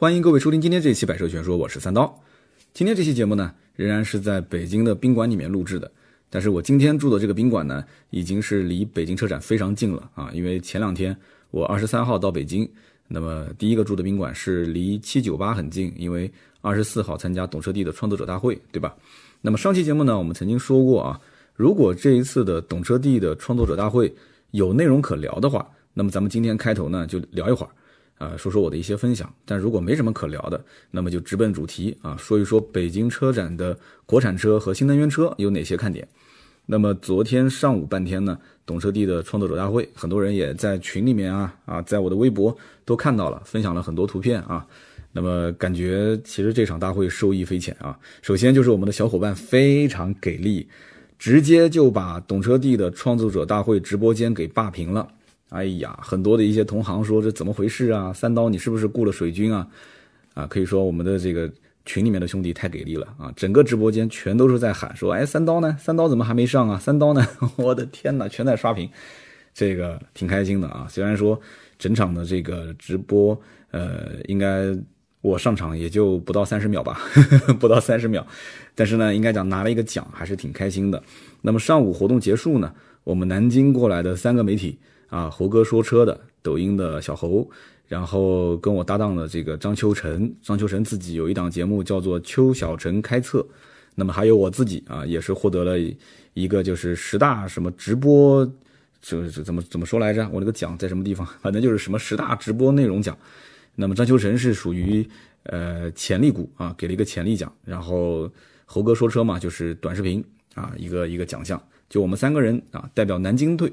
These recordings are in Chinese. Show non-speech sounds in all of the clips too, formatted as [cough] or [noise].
欢迎各位收听今天这一期《百车全说》，我是三刀。今天这期节目呢，仍然是在北京的宾馆里面录制的。但是我今天住的这个宾馆呢，已经是离北京车展非常近了啊！因为前两天我二十三号到北京，那么第一个住的宾馆是离七九八很近，因为二十四号参加懂车帝的创作者大会，对吧？那么上期节目呢，我们曾经说过啊，如果这一次的懂车帝的创作者大会有内容可聊的话，那么咱们今天开头呢就聊一会儿。啊，说说我的一些分享，但如果没什么可聊的，那么就直奔主题啊，说一说北京车展的国产车和新能源车有哪些看点。那么昨天上午半天呢，懂车帝的创作者大会，很多人也在群里面啊啊，在我的微博都看到了，分享了很多图片啊。那么感觉其实这场大会受益匪浅啊。首先就是我们的小伙伴非常给力，直接就把懂车帝的创作者大会直播间给霸屏了。哎呀，很多的一些同行说这怎么回事啊？三刀，你是不是雇了水军啊？啊，可以说我们的这个群里面的兄弟太给力了啊！整个直播间全都是在喊说，哎，三刀呢？三刀怎么还没上啊？三刀呢？[laughs] 我的天哪，全在刷屏，这个挺开心的啊！虽然说整场的这个直播，呃，应该我上场也就不到三十秒吧，[laughs] 不到三十秒，但是呢，应该讲拿了一个奖，还是挺开心的。那么上午活动结束呢，我们南京过来的三个媒体。啊，猴哥说车的，抖音的小猴，然后跟我搭档的这个张秋成，张秋成自己有一档节目叫做邱小成开测，那么还有我自己啊，也是获得了一个就是十大什么直播，就是怎么怎么说来着？我那个奖在什么地方？[laughs] 反正就是什么十大直播内容奖。那么张秋成是属于呃潜力股啊，给了一个潜力奖，然后猴哥说车嘛，就是短视频啊一个一个奖项。就我们三个人啊，代表南京队，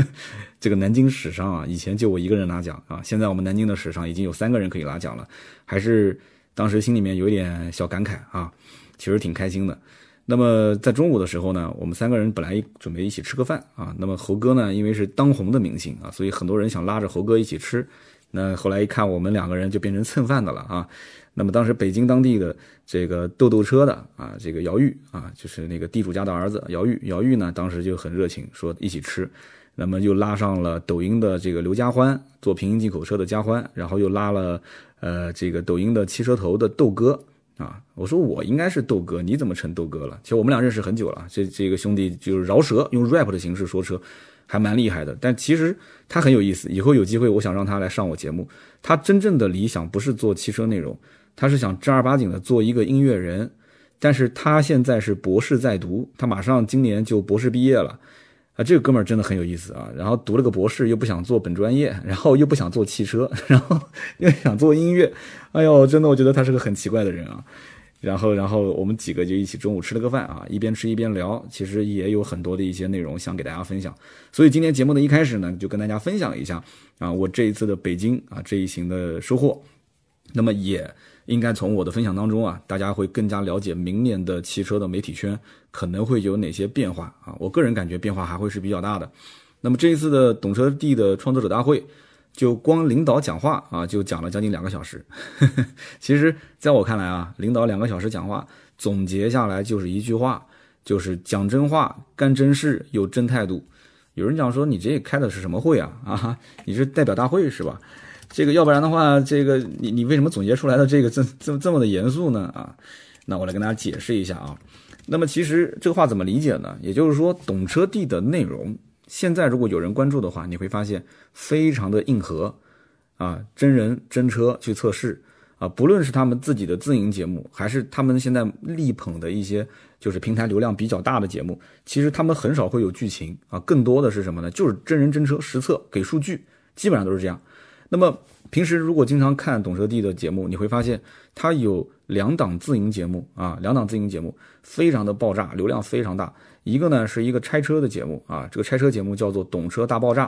[laughs] 这个南京史上啊，以前就我一个人拿奖啊，现在我们南京的史上已经有三个人可以拿奖了，还是当时心里面有点小感慨啊，其实挺开心的。那么在中午的时候呢，我们三个人本来准备一起吃个饭啊，那么猴哥呢，因为是当红的明星啊，所以很多人想拉着猴哥一起吃，那后来一看我们两个人就变成蹭饭的了啊。那么当时北京当地的这个豆豆车的啊，这个姚玉啊，就是那个地主家的儿子姚玉，姚玉呢当时就很热情，说一起吃，那么又拉上了抖音的这个刘家欢，做平行进口车的家欢，然后又拉了呃这个抖音的汽车头的豆哥啊，我说我应该是豆哥，你怎么成豆哥了？其实我们俩认识很久了，这这个兄弟就是饶舌，用 rap 的形式说车。还蛮厉害的，但其实他很有意思。以后有机会，我想让他来上我节目。他真正的理想不是做汽车内容，他是想正儿八经的做一个音乐人。但是他现在是博士在读，他马上今年就博士毕业了。啊，这个哥们儿真的很有意思啊。然后读了个博士，又不想做本专业，[laughs] 然后又不想做汽车，[laughs] 然后又想做音乐。哎呦，真的，我觉得他是个很奇怪的人啊。然后，然后我们几个就一起中午吃了个饭啊，一边吃一边聊，其实也有很多的一些内容想给大家分享。所以今天节目的一开始呢，就跟大家分享一下啊，我这一次的北京啊这一行的收获。那么也应该从我的分享当中啊，大家会更加了解明年的汽车的媒体圈可能会有哪些变化啊。我个人感觉变化还会是比较大的。那么这一次的懂车帝的创作者大会。就光领导讲话啊，就讲了将近两个小时。[laughs] 其实，在我看来啊，领导两个小时讲话，总结下来就是一句话，就是讲真话、干真事、有真态度。有人讲说，你这开的是什么会啊？[laughs] 啊，你是代表大会是吧？这个要不然的话，这个你你为什么总结出来的这个这这这么的严肃呢？啊，那我来跟大家解释一下啊。那么其实这个话怎么理解呢？也就是说，懂车帝的内容。现在如果有人关注的话，你会发现非常的硬核，啊，真人真车去测试，啊，不论是他们自己的自营节目，还是他们现在力捧的一些就是平台流量比较大的节目，其实他们很少会有剧情啊，更多的是什么呢？就是真人真车实测给数据，基本上都是这样。那么平时如果经常看懂车帝的节目，你会发现他有两档自营节目啊，两档自营节目非常的爆炸，流量非常大。一个呢是一个拆车的节目啊，这个拆车节目叫做《懂车大爆炸》，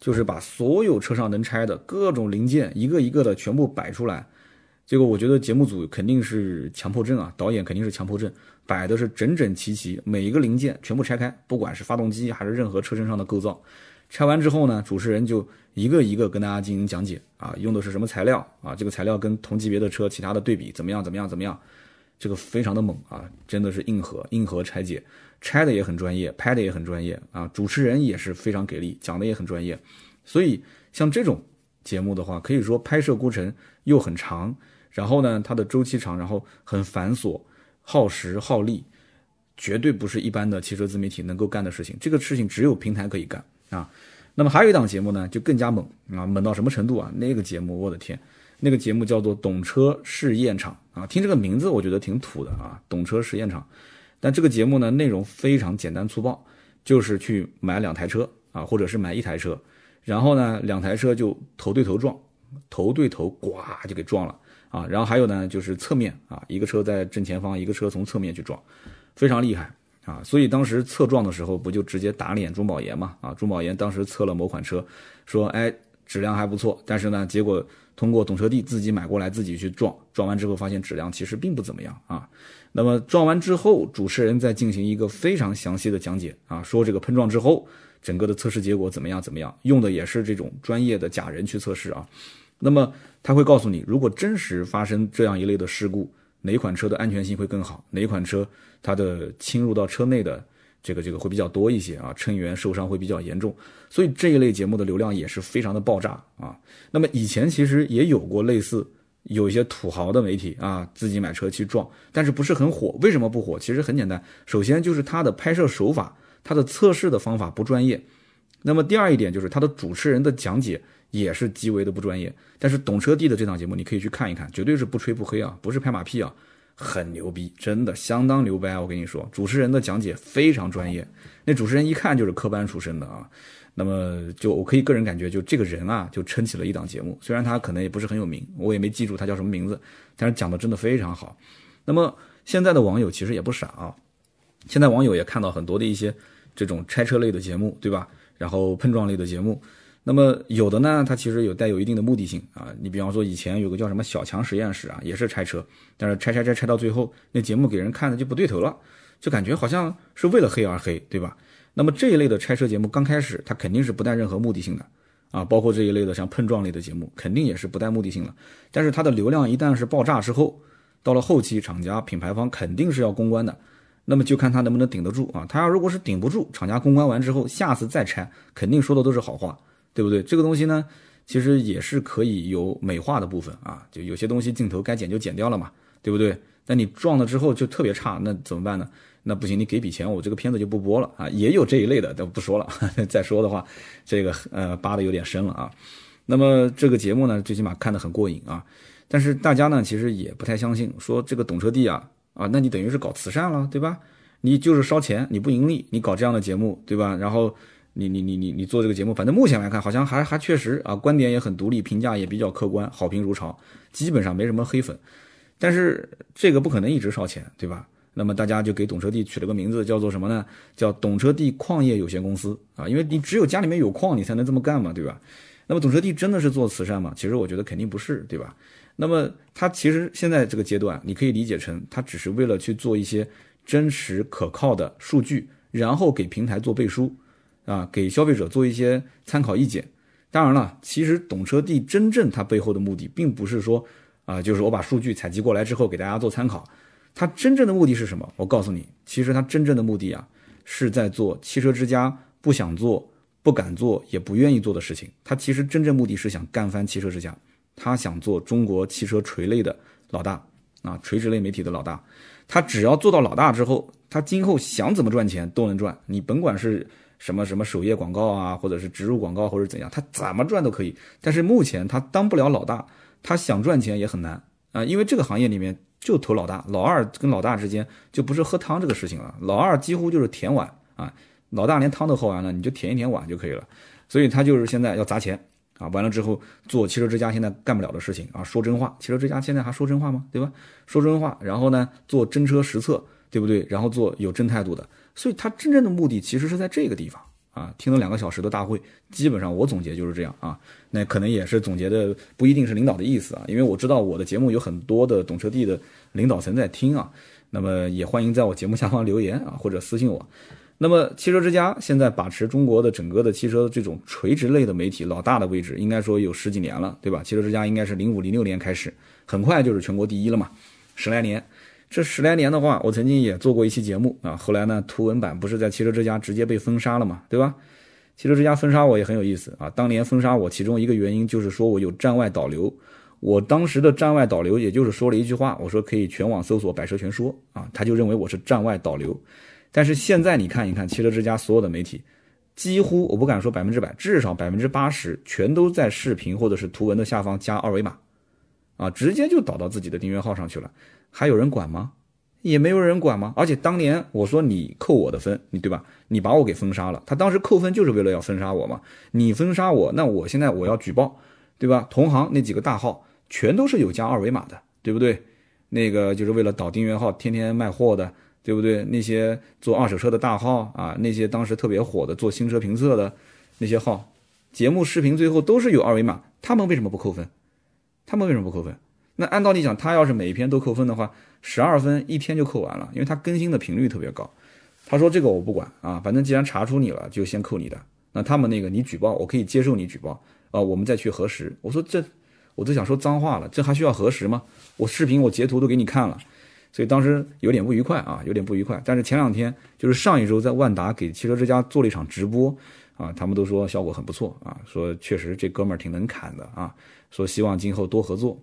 就是把所有车上能拆的各种零件一个一个的全部摆出来。结果我觉得节目组肯定是强迫症啊，导演肯定是强迫症，摆的是整整齐齐，每一个零件全部拆开，不管是发动机还是任何车身上的构造，拆完之后呢，主持人就一个一个跟大家进行讲解啊，用的是什么材料啊，这个材料跟同级别的车其他的对比怎么样怎么样怎么样，这个非常的猛啊，真的是硬核硬核拆解。拆的也很专业，拍的也很专业啊！主持人也是非常给力，讲的也很专业。所以像这种节目的话，可以说拍摄过程又很长，然后呢，它的周期长，然后很繁琐，耗时耗力，绝对不是一般的汽车自媒体能够干的事情。这个事情只有平台可以干啊。那么还有一档节目呢，就更加猛啊，猛到什么程度啊？那个节目，我的天，那个节目叫做《懂车试验场》啊，听这个名字我觉得挺土的啊，《懂车试验场》。但这个节目呢，内容非常简单粗暴，就是去买两台车啊，或者是买一台车。然后呢，两台车就头对头撞，头对头，呱就给撞了啊！然后还有呢，就是侧面啊，一个车在正前方，一个车从侧面去撞，非常厉害啊！所以当时测撞的时候，不就直接打脸中保研嘛？啊，中保研当时测了某款车，说哎质量还不错，但是呢，结果通过懂车帝自己买过来自己去撞，撞完之后发现质量其实并不怎么样啊。那么撞完之后，主持人再进行一个非常详细的讲解啊，说这个碰撞之后。整个的测试结果怎么样？怎么样？用的也是这种专业的假人去测试啊。那么他会告诉你，如果真实发生这样一类的事故，哪款车的安全性会更好？哪款车它的侵入到车内的这个这个会比较多一些啊？乘员受伤会比较严重。所以这一类节目的流量也是非常的爆炸啊。那么以前其实也有过类似有一些土豪的媒体啊，自己买车去撞，但是不是很火？为什么不火？其实很简单，首先就是它的拍摄手法。它的测试的方法不专业，那么第二一点就是它的主持人的讲解也是极为的不专业。但是懂车帝的这档节目你可以去看一看，绝对是不吹不黑啊，不是拍马屁啊，很牛逼，真的相当牛掰。我跟你说，主持人的讲解非常专业，那主持人一看就是科班出身的啊。那么就我可以个人感觉，就这个人啊，就撑起了一档节目。虽然他可能也不是很有名，我也没记住他叫什么名字，但是讲的真的非常好。那么现在的网友其实也不傻啊，现在网友也看到很多的一些。这种拆车类的节目，对吧？然后碰撞类的节目，那么有的呢，它其实有带有一定的目的性啊。你比方说以前有个叫什么小强实验室啊，也是拆车，但是拆拆拆拆到最后，那节目给人看的就不对头了，就感觉好像是为了黑而黑，对吧？那么这一类的拆车节目刚开始，它肯定是不带任何目的性的啊，包括这一类的像碰撞类的节目，肯定也是不带目的性的。但是它的流量一旦是爆炸之后，到了后期，厂家品牌方肯定是要公关的。那么就看他能不能顶得住啊！他要如果是顶不住，厂家公关完之后，下次再拆，肯定说的都是好话，对不对？这个东西呢，其实也是可以有美化的部分啊，就有些东西镜头该剪就剪掉了嘛，对不对？那你撞了之后就特别差，那怎么办呢？那不行，你给笔钱，我这个片子就不播了啊！也有这一类的，都不说了。[laughs] 再说的话，这个呃扒的有点深了啊。那么这个节目呢，最起码看得很过瘾啊。但是大家呢，其实也不太相信，说这个懂车帝啊。啊，那你等于是搞慈善了，对吧？你就是烧钱，你不盈利，你搞这样的节目，对吧？然后你你你你你做这个节目，反正目前来看，好像还还确实啊，观点也很独立，评价也比较客观，好评如潮，基本上没什么黑粉。但是这个不可能一直烧钱，对吧？那么大家就给懂车帝取了个名字，叫做什么呢？叫懂车帝矿业有限公司啊，因为你只有家里面有矿，你才能这么干嘛，对吧？那么懂车帝真的是做慈善吗？其实我觉得肯定不是，对吧？那么他其实现在这个阶段，你可以理解成他只是为了去做一些真实可靠的数据，然后给平台做背书，啊，给消费者做一些参考意见。当然了，其实懂车帝真正它背后的目的，并不是说啊，就是我把数据采集过来之后给大家做参考。它真正的目的是什么？我告诉你，其实它真正的目的啊，是在做汽车之家不想做、不敢做、也不愿意做的事情。它其实真正目的是想干翻汽车之家。他想做中国汽车垂类的老大啊，垂直类媒体的老大。他只要做到老大之后，他今后想怎么赚钱都能赚。你甭管是什么什么首页广告啊，或者是植入广告或者怎样，他怎么赚都可以。但是目前他当不了老大，他想赚钱也很难啊，因为这个行业里面就投老大，老二跟老大之间就不是喝汤这个事情了。老二几乎就是舔碗啊，老大连汤都喝完了，你就舔一舔碗就可以了。所以他就是现在要砸钱。啊，完了之后做汽车之家现在干不了的事情啊，说真话，汽车之家现在还说真话吗？对吧？说真话，然后呢，做真车实测，对不对？然后做有真态度的，所以他真正的目的其实是在这个地方啊。听了两个小时的大会，基本上我总结就是这样啊。那可能也是总结的不一定是领导的意思啊，因为我知道我的节目有很多的懂车帝的领导层在听啊，那么也欢迎在我节目下方留言啊，或者私信我。那么，汽车之家现在把持中国的整个的汽车这种垂直类的媒体老大的位置，应该说有十几年了，对吧？汽车之家应该是零五零六年开始，很快就是全国第一了嘛，十来年。这十来年的话，我曾经也做过一期节目啊，后来呢，图文版不是在汽车之家直接被封杀了嘛，对吧？汽车之家封杀我也很有意思啊。当年封杀我，其中一个原因就是说我有站外导流。我当时的站外导流，也就是说了一句话，我说可以全网搜索《百车全说》啊，他就认为我是站外导流。但是现在你看一看汽车之家所有的媒体，几乎我不敢说百分之百，至少百分之八十全都在视频或者是图文的下方加二维码，啊，直接就导到自己的订阅号上去了。还有人管吗？也没有人管吗？而且当年我说你扣我的分，你对吧？你把我给封杀了。他当时扣分就是为了要封杀我嘛。你封杀我，那我现在我要举报，对吧？同行那几个大号全都是有加二维码的，对不对？那个就是为了导订阅号，天天卖货的，对不对？那些做二手车的大号啊，那些当时特别火的做新车评测的那些号，节目视频最后都是有二维码，他们为什么不扣分？他们为什么不扣分？那按道理讲，他要是每一篇都扣分的话，十二分一天就扣完了，因为他更新的频率特别高。他说这个我不管啊，反正既然查出你了，就先扣你的。那他们那个你举报，我可以接受你举报啊，我们再去核实。我说这，我都想说脏话了，这还需要核实吗？我视频我截图都给你看了，所以当时有点不愉快啊，有点不愉快。但是前两天就是上一周在万达给汽车之家做了一场直播啊，他们都说效果很不错啊，说确实这哥们儿挺能侃的啊，说希望今后多合作。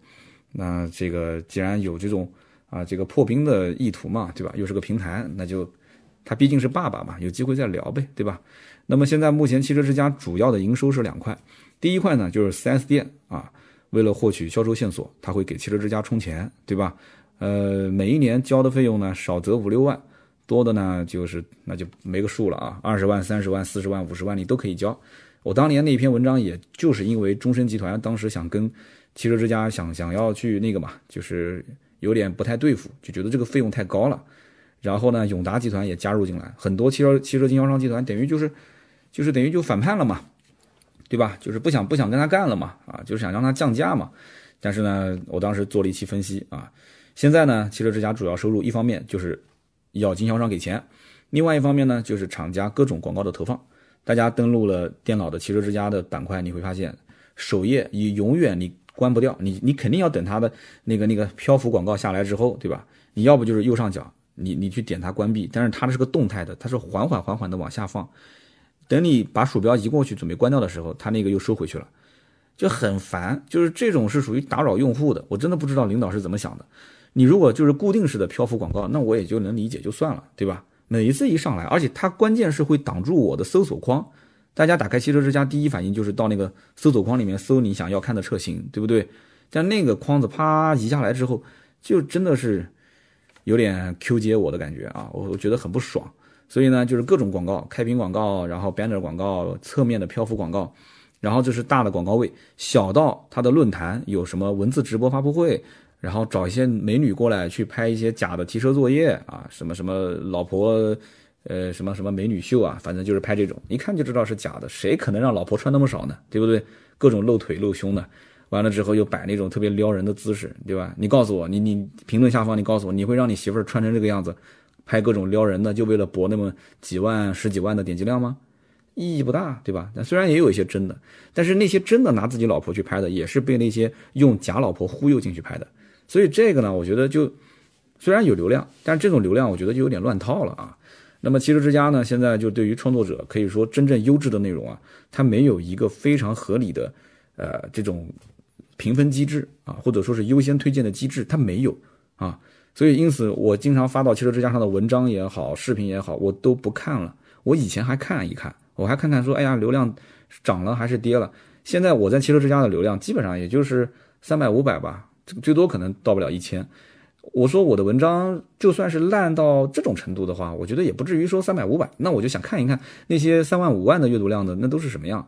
那这个既然有这种啊这个破冰的意图嘛，对吧？又是个平台，那就他毕竟是爸爸嘛，有机会再聊呗，对吧？那么现在目前汽车之家主要的营收是两块，第一块呢就是 4S 店啊，为了获取销售线索，他会给汽车之家充钱，对吧？呃，每一年交的费用呢少则五六万，多的呢就是那就没个数了啊，二十万、三十万、四十万、五十万你都可以交。我当年那篇文章也就是因为中升集团当时想跟。汽车之家想想要去那个嘛，就是有点不太对付，就觉得这个费用太高了。然后呢，永达集团也加入进来，很多汽车汽车经销商集团等于就是就是等于就反叛了嘛，对吧？就是不想不想跟他干了嘛，啊，就是想让他降价嘛。但是呢，我当时做了一期分析啊，现在呢，汽车之家主要收入一方面就是要经销商给钱，另外一方面呢就是厂家各种广告的投放。大家登录了电脑的汽车之家的板块，你会发现首页以永远你。关不掉你，你肯定要等它的那个那个漂浮广告下来之后，对吧？你要不就是右上角，你你去点它关闭，但是它是个动态的，它是缓缓缓缓的往下放。等你把鼠标移过去准备关掉的时候，它那个又收回去了，就很烦。就是这种是属于打扰用户的，我真的不知道领导是怎么想的。你如果就是固定式的漂浮广告，那我也就能理解就算了，对吧？每一次一上来，而且它关键是会挡住我的搜索框。大家打开汽车之家，第一反应就是到那个搜索框里面搜你想要看的车型，对不对？但那个框子啪移下来之后，就真的是有点 Q 接我的感觉啊，我我觉得很不爽。所以呢，就是各种广告，开屏广告，然后 banner 广告，侧面的漂浮广告，然后就是大的广告位，小到他的论坛有什么文字直播发布会，然后找一些美女过来去拍一些假的提车作业啊，什么什么老婆。呃，什么什么美女秀啊，反正就是拍这种，一看就知道是假的。谁可能让老婆穿那么少呢？对不对？各种露腿露胸的，完了之后又摆那种特别撩人的姿势，对吧？你告诉我，你你评论下方你告诉我，你会让你媳妇儿穿成这个样子，拍各种撩人的，就为了博那么几万、十几万的点击量吗？意义不大，对吧？但虽然也有一些真的，但是那些真的拿自己老婆去拍的，也是被那些用假老婆忽悠进去拍的。所以这个呢，我觉得就虽然有流量，但是这种流量我觉得就有点乱套了啊。那么汽车之家呢？现在就对于创作者，可以说真正优质的内容啊，它没有一个非常合理的，呃，这种评分机制啊，或者说是优先推荐的机制，它没有啊。所以因此，我经常发到汽车之家上的文章也好，视频也好，我都不看了。我以前还看一看，我还看看说，哎呀，流量涨了还是跌了？现在我在汽车之家的流量基本上也就是三百五百吧，最多可能到不了一千。我说我的文章就算是烂到这种程度的话，我觉得也不至于说三百五百。那我就想看一看那些三万五万的阅读量的那都是什么样。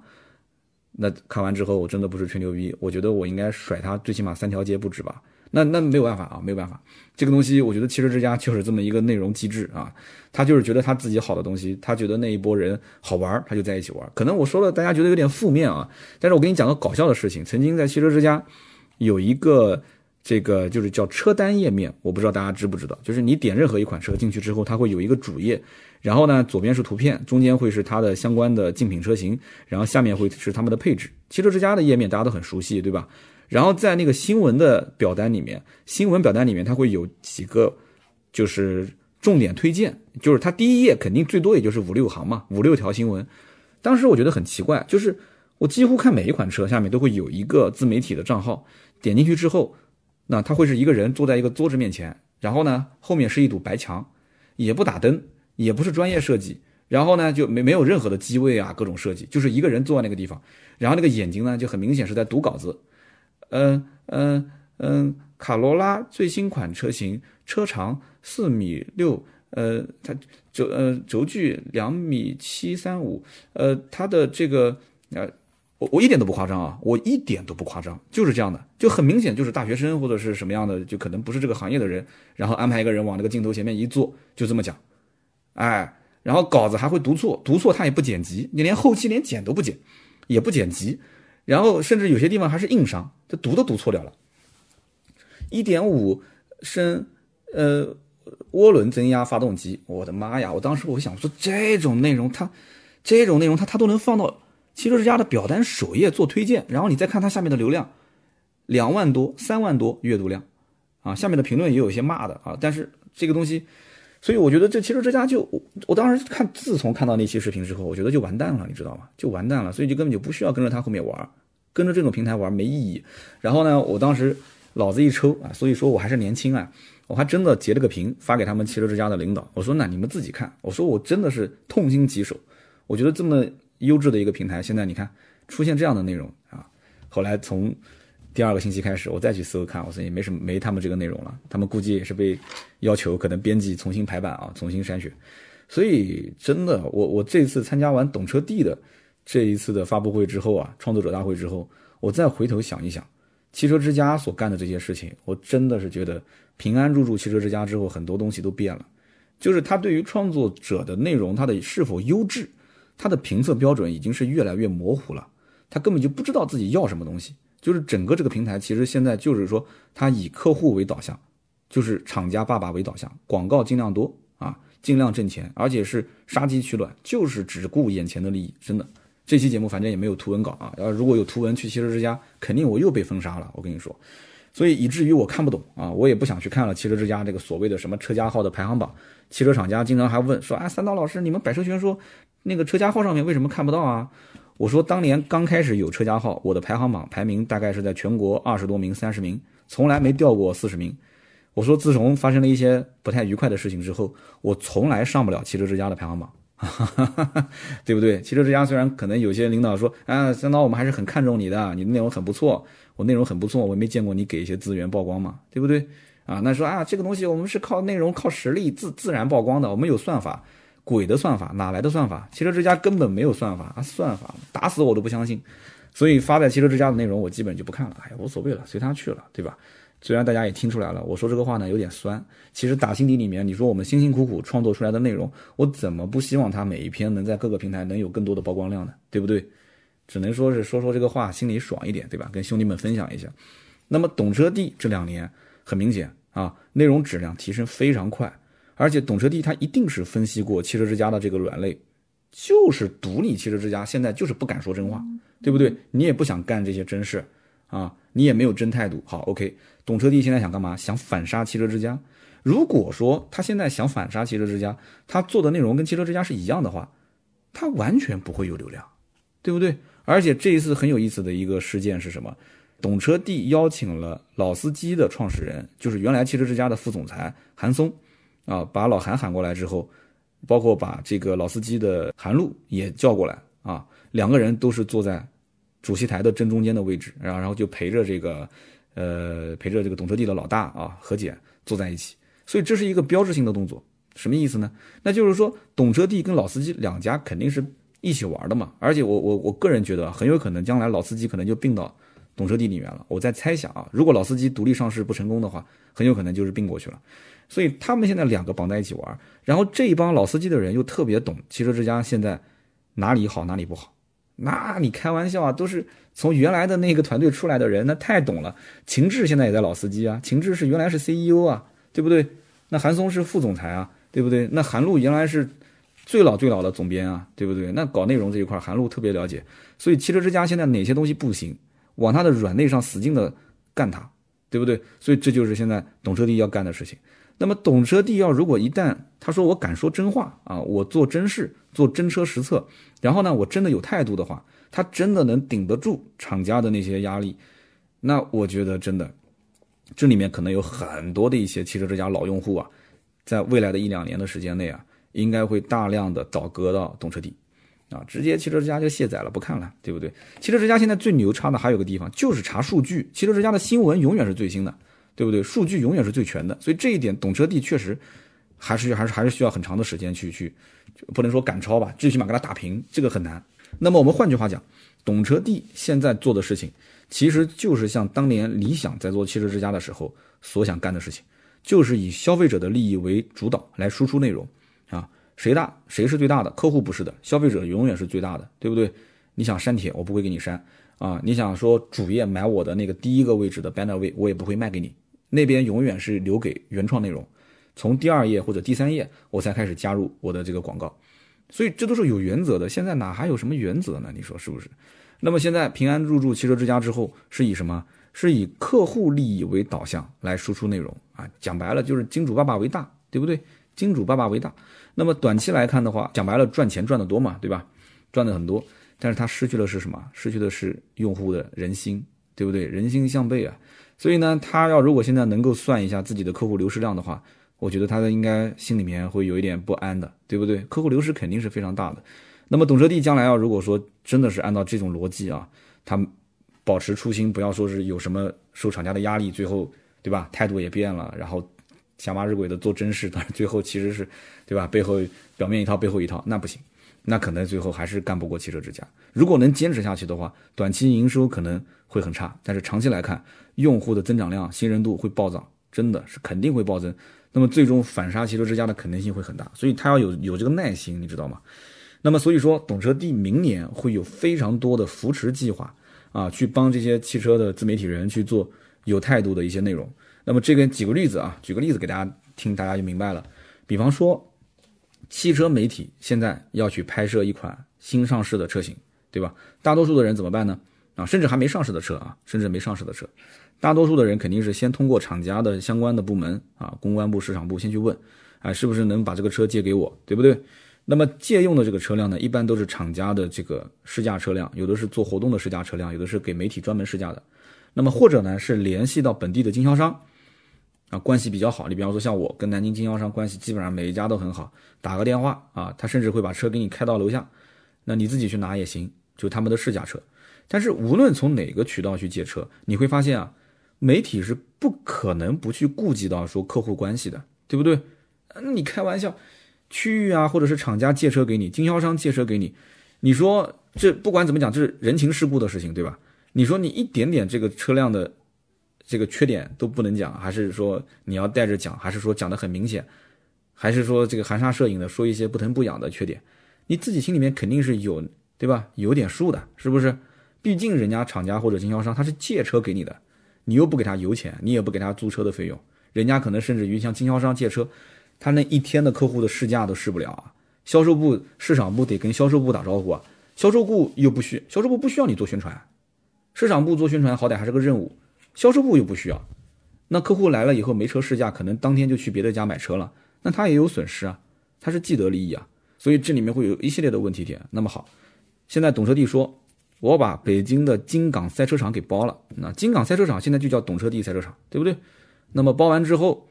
那看完之后，我真的不是吹牛逼，我觉得我应该甩他最起码三条街不止吧。那那没有办法啊，没有办法。这个东西，我觉得汽车之家就是这么一个内容机制啊。他就是觉得他自己好的东西，他觉得那一波人好玩，他就在一起玩。可能我说了，大家觉得有点负面啊。但是我跟你讲个搞笑的事情，曾经在汽车之家有一个。这个就是叫车单页面，我不知道大家知不知道，就是你点任何一款车进去之后，它会有一个主页，然后呢，左边是图片，中间会是它的相关的竞品车型，然后下面会是他们的配置。汽车之家的页面大家都很熟悉，对吧？然后在那个新闻的表单里面，新闻表单里面它会有几个就是重点推荐，就是它第一页肯定最多也就是五六行嘛，五六条新闻。当时我觉得很奇怪，就是我几乎看每一款车下面都会有一个自媒体的账号，点进去之后，那他会是一个人坐在一个桌子面前，然后呢后面是一堵白墙，也不打灯，也不是专业设计，然后呢就没没有任何的机位啊各种设计，就是一个人坐在那个地方，然后那个眼睛呢就很明显是在读稿子，嗯嗯嗯，卡罗拉最新款车型，车长四米六。呃，它轴呃轴距两米七三五，呃，它的这个呃，我我一点都不夸张啊，我一点都不夸张，就是这样的，就很明显就是大学生或者是什么样的，就可能不是这个行业的人，然后安排一个人往那个镜头前面一坐，就这么讲，哎，然后稿子还会读错，读错他也不剪辑，你连后期连剪都不剪，也不剪辑，然后甚至有些地方还是硬伤，这读都读错掉了，一点五升，呃。涡轮增压发动机，我的妈呀！我当时我想说，这种内容它，这种内容它它都能放到汽车之家的表单首页做推荐，然后你再看它下面的流量，两万多、三万多阅读量，啊，下面的评论也有一些骂的啊，但是这个东西，所以我觉得这汽车之家就，我当时看，自从看到那期视频之后，我觉得就完蛋了，你知道吗？就完蛋了，所以就根本就不需要跟着他后面玩，跟着这种平台玩没意义。然后呢，我当时脑子一抽啊，所以说我还是年轻啊。我还真的截了个屏发给他们汽车之家的领导，我说那你们自己看，我说我真的是痛心疾首，我觉得这么优质的一个平台，现在你看出现这样的内容啊。后来从第二个星期开始，我再去搜看，我说也没什么没他们这个内容了，他们估计也是被要求可能编辑重新排版啊，重新筛选。所以真的，我我这次参加完懂车帝的这一次的发布会之后啊，创作者大会之后，我再回头想一想。汽车之家所干的这些事情，我真的是觉得平安入驻汽车之家之后，很多东西都变了。就是他对于创作者的内容，他的是否优质，他的评测标准已经是越来越模糊了。他根本就不知道自己要什么东西。就是整个这个平台，其实现在就是说，他以客户为导向，就是厂家爸爸为导向，广告尽量多啊，尽量挣钱，而且是杀鸡取卵，就是只顾眼前的利益，真的。这期节目反正也没有图文稿啊，要如果有图文去汽车之家，肯定我又被封杀了。我跟你说，所以以至于我看不懂啊，我也不想去看了汽车之家这个所谓的什么车家号的排行榜。汽车厂家经常还问说，啊，三刀老师，你们百车全说那个车家号上面为什么看不到啊？我说当年刚开始有车家号，我的排行榜排名大概是在全国二十多名、三十名，从来没掉过四十名。我说自从发生了一些不太愉快的事情之后，我从来上不了汽车之家的排行榜。[laughs] 对不对？汽车之家虽然可能有些领导说，啊，三刀，我们还是很看重你的，你的内容很不错，我内容很不错，我也没见过你给一些资源曝光嘛，对不对？啊，那说啊，这个东西我们是靠内容、靠实力自自然曝光的，我们有算法，鬼的算法，哪来的算法？汽车之家根本没有算法啊，算法打死我都不相信，所以发在汽车之家的内容我基本就不看了，哎呀，无所谓了，随他去了，对吧？虽然大家也听出来了，我说这个话呢有点酸。其实打心底里面，你说我们辛辛苦苦创作出来的内容，我怎么不希望它每一篇能在各个平台能有更多的曝光量呢？对不对？只能说是说说这个话，心里爽一点，对吧？跟兄弟们分享一下。那么懂车帝这两年很明显啊，内容质量提升非常快，而且懂车帝他一定是分析过汽车之家的这个软肋，就是赌你汽车之家现在就是不敢说真话，对不对？你也不想干这些真事啊。你也没有真态度，好，OK。懂车帝现在想干嘛？想反杀汽车之家。如果说他现在想反杀汽车之家，他做的内容跟汽车之家是一样的话，他完全不会有流量，对不对？而且这一次很有意思的一个事件是什么？懂车帝邀请了老司机的创始人，就是原来汽车之家的副总裁韩松，啊，把老韩喊过来之后，包括把这个老司机的韩露也叫过来，啊，两个人都是坐在。主席台的正中间的位置，然后然后就陪着这个，呃，陪着这个懂车帝的老大啊何姐坐在一起，所以这是一个标志性的动作，什么意思呢？那就是说懂车帝跟老司机两家肯定是一起玩的嘛，而且我我我个人觉得很有可能将来老司机可能就并到懂车帝里面了。我在猜想啊，如果老司机独立上市不成功的话，很有可能就是并过去了。所以他们现在两个绑在一起玩，然后这一帮老司机的人又特别懂汽车之家现在哪里好哪里不好。那你开玩笑啊，都是从原来的那个团队出来的人，那太懂了。秦志现在也在老司机啊，秦志是原来是 CEO 啊，对不对？那韩松是副总裁啊，对不对？那韩露原来是最老最老的总编啊，对不对？那搞内容这一块，韩露特别了解。所以汽车之家现在哪些东西不行，往他的软肋上使劲的干他，对不对？所以这就是现在懂车帝要干的事情。那么懂车帝要如果一旦他说我敢说真话啊，我做真事，做真车实测，然后呢，我真的有态度的话，他真的能顶得住厂家的那些压力，那我觉得真的，这里面可能有很多的一些汽车之家老用户啊，在未来的一两年的时间内啊，应该会大量的倒戈到懂车帝，啊，直接汽车之家就卸载了，不看了，对不对？汽车之家现在最牛叉的还有个地方就是查数据，汽车之家的新闻永远是最新的。对不对？数据永远是最全的，所以这一点懂车帝确实还是还是还是需要很长的时间去去，不能说赶超吧，最起码给他打平，这个很难。那么我们换句话讲，懂车帝现在做的事情，其实就是像当年理想在做汽车之家的时候所想干的事情，就是以消费者的利益为主导来输出内容啊，谁大谁是最大的？客户不是的，消费者永远是最大的，对不对？你想删帖，我不会给你删啊，你想说主页买我的那个第一个位置的 banner 位，我也不会卖给你。那边永远是留给原创内容，从第二页或者第三页我才开始加入我的这个广告，所以这都是有原则的。现在哪还有什么原则呢？你说是不是？那么现在平安入驻汽车之家之后，是以什么？是以客户利益为导向来输出内容啊？讲白了就是金主爸爸为大，对不对？金主爸爸为大。那么短期来看的话，讲白了赚钱赚得多嘛，对吧？赚的很多，但是他失去的是什么？失去的是用户的人心，对不对？人心向背啊。所以呢，他要如果现在能够算一下自己的客户流失量的话，我觉得他的应该心里面会有一点不安的，对不对？客户流失肯定是非常大的。那么懂车帝将来要如果说真的是按照这种逻辑啊，他保持初心，不要说是有什么受厂家的压力，最后对吧？态度也变了，然后瞎马日鬼的做真事，但是 [laughs] 最后其实是对吧？背后表面一套，背后一套，那不行，那可能最后还是干不过汽车之家。如果能坚持下去的话，短期营收可能会很差，但是长期来看。用户的增长量、信任度会暴涨，真的是肯定会暴增。那么最终反杀汽车之家的可能性会很大，所以他要有有这个耐心，你知道吗？那么所以说，懂车帝明年会有非常多的扶持计划啊，去帮这些汽车的自媒体人去做有态度的一些内容。那么这个举个例子啊，举个例子给大家听，大家就明白了。比方说，汽车媒体现在要去拍摄一款新上市的车型，对吧？大多数的人怎么办呢？啊，甚至还没上市的车啊，甚至没上市的车。大多数的人肯定是先通过厂家的相关的部门啊，公关部、市场部先去问，啊，是不是能把这个车借给我，对不对？那么借用的这个车辆呢，一般都是厂家的这个试驾车辆，有的是做活动的试驾车辆，有的是给媒体专门试驾的。那么或者呢是联系到本地的经销商，啊，关系比较好。你比方说像我跟南京经销商关系基本上每一家都很好，打个电话啊，他甚至会把车给你开到楼下，那你自己去拿也行，就他们的试驾车。但是无论从哪个渠道去借车，你会发现啊。媒体是不可能不去顾及到说客户关系的，对不对？那你开玩笑，区域啊，或者是厂家借车给你，经销商借车给你，你说这不管怎么讲，这是人情世故的事情，对吧？你说你一点点这个车辆的这个缺点都不能讲，还是说你要带着讲，还是说讲的很明显，还是说这个含沙射影的说一些不疼不痒的缺点？你自己心里面肯定是有，对吧？有点数的，是不是？毕竟人家厂家或者经销商他是借车给你的。你又不给他油钱，你也不给他租车的费用，人家可能甚至于像经销商借车，他那一天的客户的试驾都试不了啊。销售部、市场部得跟销售部打招呼啊，销售部又不需，销售部不需要你做宣传，市场部做宣传好歹还是个任务，销售部又不需要。那客户来了以后没车试驾，可能当天就去别的家买车了，那他也有损失啊，他是既得利益啊，所以这里面会有一系列的问题点。那么好，现在懂车帝说。我把北京的金港赛车场给包了，那金港赛车场现在就叫懂车帝赛车场，对不对？那么包完之后，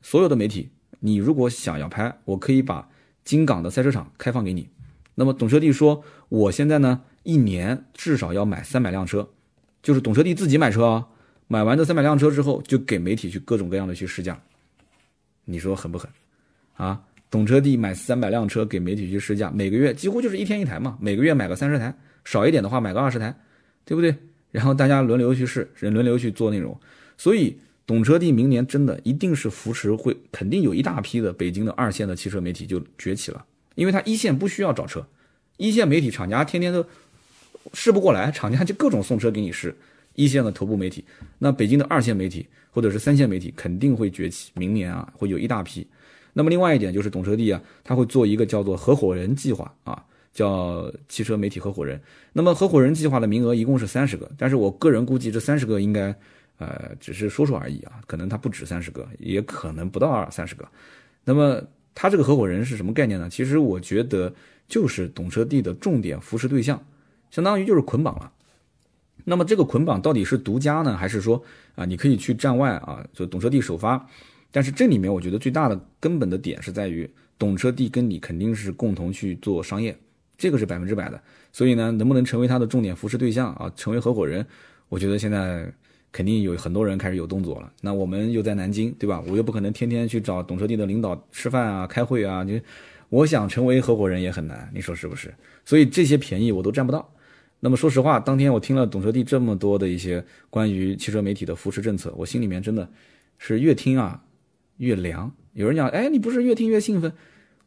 所有的媒体，你如果想要拍，我可以把金港的赛车场开放给你。那么懂车帝说，我现在呢，一年至少要买三百辆车，就是懂车帝自己买车啊，买完这三百辆车之后，就给媒体去各种各样的去试驾，你说狠不狠？啊，懂车帝买三百辆车给媒体去试驾，每个月几乎就是一天一台嘛，每个月买个三十台。少一点的话，买个二十台，对不对？然后大家轮流去试，人轮流去做内容。所以，懂车帝明年真的一定是扶持，会肯定有一大批的北京的二线的汽车媒体就崛起了，因为他一线不需要找车，一线媒体厂家天天都试不过来，厂家就各种送车给你试。一线的头部媒体，那北京的二线媒体或者是三线媒体肯定会崛起，明年啊会有一大批。那么另外一点就是懂车帝啊，他会做一个叫做合伙人计划啊。叫汽车媒体合伙人，那么合伙人计划的名额一共是三十个，但是我个人估计这三十个应该，呃，只是说说而已啊，可能他不止三十个，也可能不到二三十个。那么他这个合伙人是什么概念呢？其实我觉得就是懂车帝的重点扶持对象，相当于就是捆绑了。那么这个捆绑到底是独家呢，还是说啊，你可以去站外啊，就懂车帝首发？但是这里面我觉得最大的根本的点是在于，懂车帝跟你肯定是共同去做商业，这个是百分之百的。所以呢，能不能成为他的重点扶持对象啊，成为合伙人？我觉得现在。肯定有很多人开始有动作了。那我们又在南京，对吧？我又不可能天天去找懂车帝的领导吃饭啊、开会啊。你，我想成为合伙人也很难，你说是不是？所以这些便宜我都占不到。那么说实话，当天我听了懂车帝这么多的一些关于汽车媒体的扶持政策，我心里面真的是越听啊越凉。有人讲，哎，你不是越听越兴奋？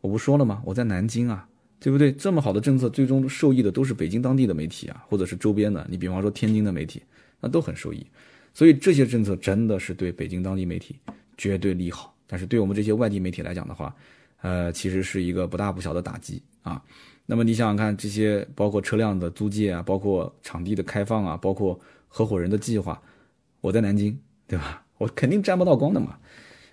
我不说了吗？我在南京啊，对不对？这么好的政策，最终受益的都是北京当地的媒体啊，或者是周边的。你比方说天津的媒体，那都很受益。所以这些政策真的是对北京当地媒体绝对利好，但是对我们这些外地媒体来讲的话，呃，其实是一个不大不小的打击啊。那么你想想看，这些包括车辆的租借啊，包括场地的开放啊，包括合伙人的计划，我在南京，对吧？我肯定沾不到光的嘛。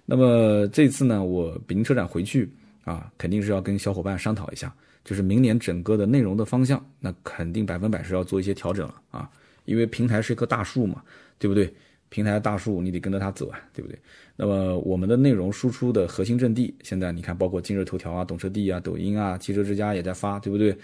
那么这次呢，我北京车展回去啊，肯定是要跟小伙伴商讨一下，就是明年整个的内容的方向，那肯定百分百是要做一些调整了啊，因为平台是一棵大树嘛。对不对？平台大树，你得跟着它走啊，对不对？那么我们的内容输出的核心阵地，现在你看，包括今日头条啊、懂车帝啊、抖音啊、汽车之家也在发，对不对？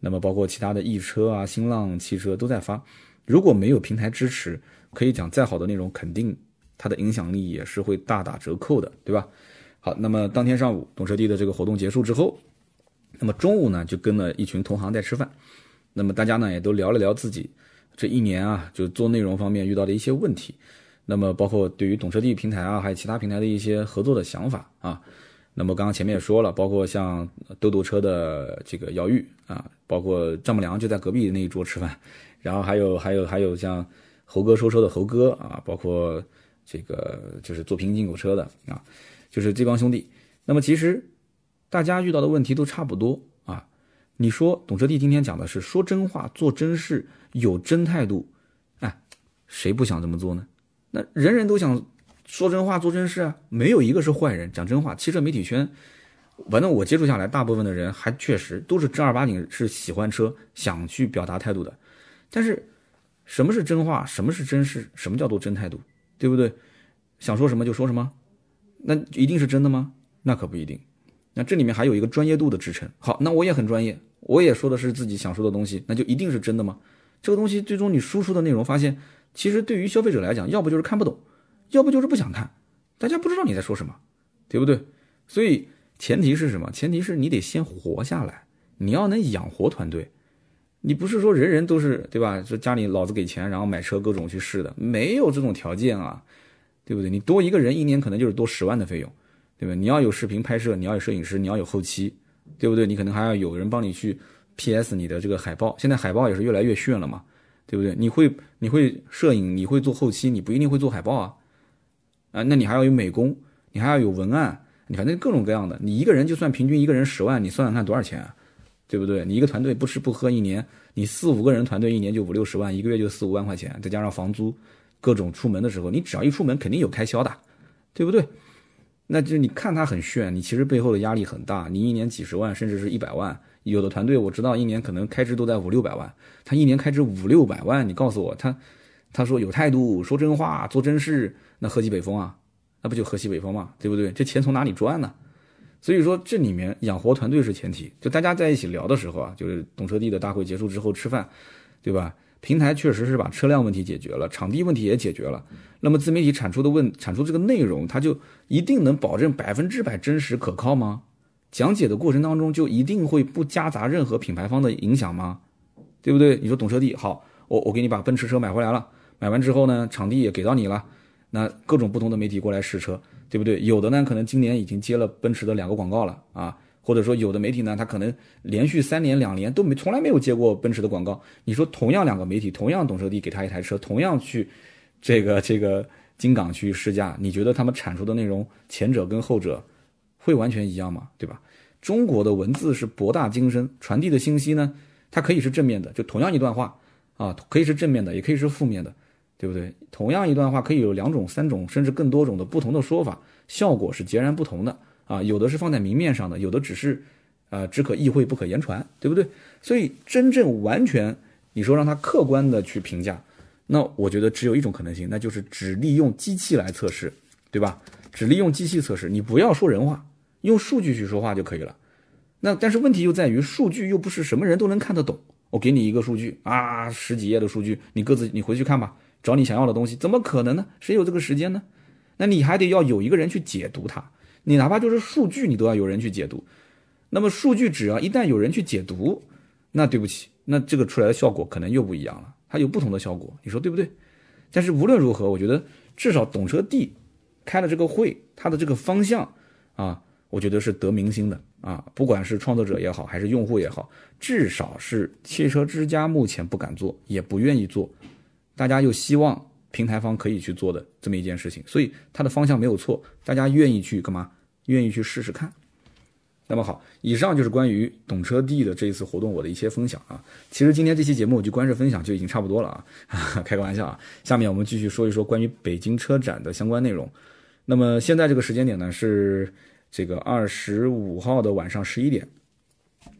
那么包括其他的易车啊、新浪汽车都在发。如果没有平台支持，可以讲再好的内容，肯定它的影响力也是会大打折扣的，对吧？好，那么当天上午懂车帝的这个活动结束之后，那么中午呢就跟了一群同行在吃饭，那么大家呢也都聊了聊自己。这一年啊，就做内容方面遇到的一些问题，那么包括对于懂车帝平台啊，还有其他平台的一些合作的想法啊，那么刚刚前面也说了，包括像豆豆车的这个姚玉啊，包括丈母娘就在隔壁那一桌吃饭，然后还有还有还有像猴哥说车的猴哥啊，包括这个就是做平行进口车的啊，就是这帮兄弟，那么其实大家遇到的问题都差不多啊。你说懂车帝今天讲的是说真话、做真事、有真态度，哎，谁不想这么做呢？那人人都想说真话、做真事啊，没有一个是坏人，讲真话。汽车媒体圈，反正我接触下来，大部分的人还确实都是正儿八经是喜欢车、想去表达态度的。但是，什么是真话？什么是真事？什么叫做真态度？对不对？想说什么就说什么，那一定是真的吗？那可不一定。那这里面还有一个专业度的支撑。好，那我也很专业。我也说的是自己想说的东西，那就一定是真的吗？这个东西最终你输出的内容发现，其实对于消费者来讲，要不就是看不懂，要不就是不想看，大家不知道你在说什么，对不对？所以前提是什么？前提是你得先活下来，你要能养活团队，你不是说人人都是对吧？说家里老子给钱，然后买车各种去试的，没有这种条件啊，对不对？你多一个人一年可能就是多十万的费用，对吧？你要有视频拍摄，你要有摄影师，你要有后期。对不对？你可能还要有人帮你去 PS 你的这个海报，现在海报也是越来越炫了嘛，对不对？你会你会摄影，你会做后期，你不一定会做海报啊，啊，那你还要有美工，你还要有文案，你反正各种各样的。你一个人就算平均一个人十万，你算算看多少钱啊？对不对？你一个团队不吃不喝一年，你四五个人团队一年就五六十万，一个月就四五万块钱，再加上房租，各种出门的时候，你只要一出门肯定有开销的，对不对？那就是你看它很炫，你其实背后的压力很大。你一年几十万，甚至是一百万，有的团队我知道一年可能开支都在五六百万。他一年开支五六百万，你告诉我他，他说有态度，说真话，做真事，那喝西北风啊，那不就喝西北风嘛，对不对？这钱从哪里赚呢？所以说这里面养活团队是前提。就大家在一起聊的时候啊，就是懂车帝的大会结束之后吃饭，对吧？平台确实是把车辆问题解决了，场地问题也解决了。那么自媒体产出的问产出这个内容，它就一定能保证百分之百真实可靠吗？讲解的过程当中就一定会不夹杂任何品牌方的影响吗？对不对？你说懂车帝好，我我给你把奔驰车买回来了，买完之后呢，场地也给到你了，那各种不同的媒体过来试车，对不对？有的呢可能今年已经接了奔驰的两个广告了啊。或者说有的媒体呢，他可能连续三年两年都没从来没有接过奔驰的广告。你说同样两个媒体，同样懂车帝给他一台车，同样去这个这个金港去试驾，你觉得他们产出的内容前者跟后者会完全一样吗？对吧？中国的文字是博大精深，传递的信息呢，它可以是正面的，就同样一段话啊，可以是正面的，也可以是负面的，对不对？同样一段话可以有两种、三种，甚至更多种的不同的说法，效果是截然不同的啊。有的是放在明面上的，有的只是，呃，只可意会不可言传，对不对？所以真正完全，你说让他客观的去评价，那我觉得只有一种可能性，那就是只利用机器来测试，对吧？只利用机器测试，你不要说人话，用数据去说话就可以了。那但是问题又在于，数据又不是什么人都能看得懂。我给你一个数据啊，十几页的数据，你各自你回去看吧。找你想要的东西，怎么可能呢？谁有这个时间呢？那你还得要有一个人去解读它。你哪怕就是数据，你都要有人去解读。那么数据只要一旦有人去解读，那对不起，那这个出来的效果可能又不一样了，它有不同的效果，你说对不对？但是无论如何，我觉得至少懂车帝开了这个会，他的这个方向啊，我觉得是得民心的啊。不管是创作者也好，还是用户也好，至少是汽车之家目前不敢做，也不愿意做。大家又希望平台方可以去做的这么一件事情，所以它的方向没有错，大家愿意去干嘛？愿意去试试看。那么好，以上就是关于懂车帝的这一次活动我的一些分享啊。其实今天这期节目就关着分享就已经差不多了啊，[laughs] 开个玩笑啊。下面我们继续说一说关于北京车展的相关内容。那么现在这个时间点呢是这个二十五号的晚上十一点。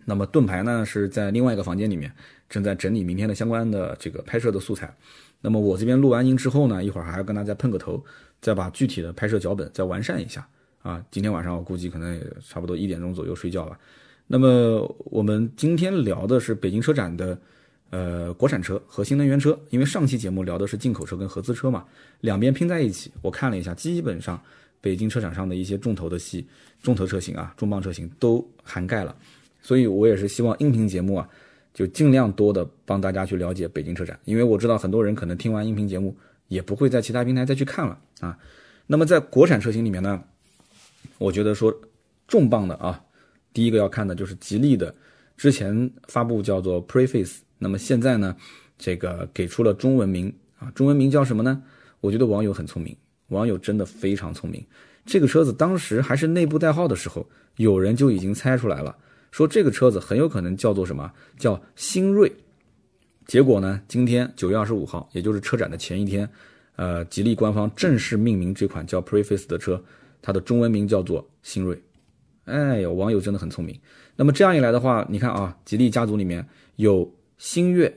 那么盾牌呢是在另外一个房间里面。正在整理明天的相关的这个拍摄的素材，那么我这边录完音之后呢，一会儿还要跟大家碰个头，再把具体的拍摄脚本再完善一下啊。今天晚上我估计可能也差不多一点钟左右睡觉吧。那么我们今天聊的是北京车展的呃国产车和新能源车，因为上期节目聊的是进口车跟合资车嘛，两边拼在一起，我看了一下，基本上北京车展上的一些重头的戏、重头车型啊、重磅车型都涵盖了，所以我也是希望音频节目啊。就尽量多的帮大家去了解北京车展，因为我知道很多人可能听完音频节目也不会在其他平台再去看了啊。那么在国产车型里面呢，我觉得说重磅的啊，第一个要看的就是吉利的，之前发布叫做 Preface，那么现在呢，这个给出了中文名啊，中文名叫什么呢？我觉得网友很聪明，网友真的非常聪明。这个车子当时还是内部代号的时候，有人就已经猜出来了。说这个车子很有可能叫做什么？叫新锐。结果呢？今天九月二十五号，也就是车展的前一天，呃，吉利官方正式命名这款叫 Preface 的车，它的中文名叫做新锐。哎呦，网友真的很聪明。那么这样一来的话，你看啊，吉利家族里面有星越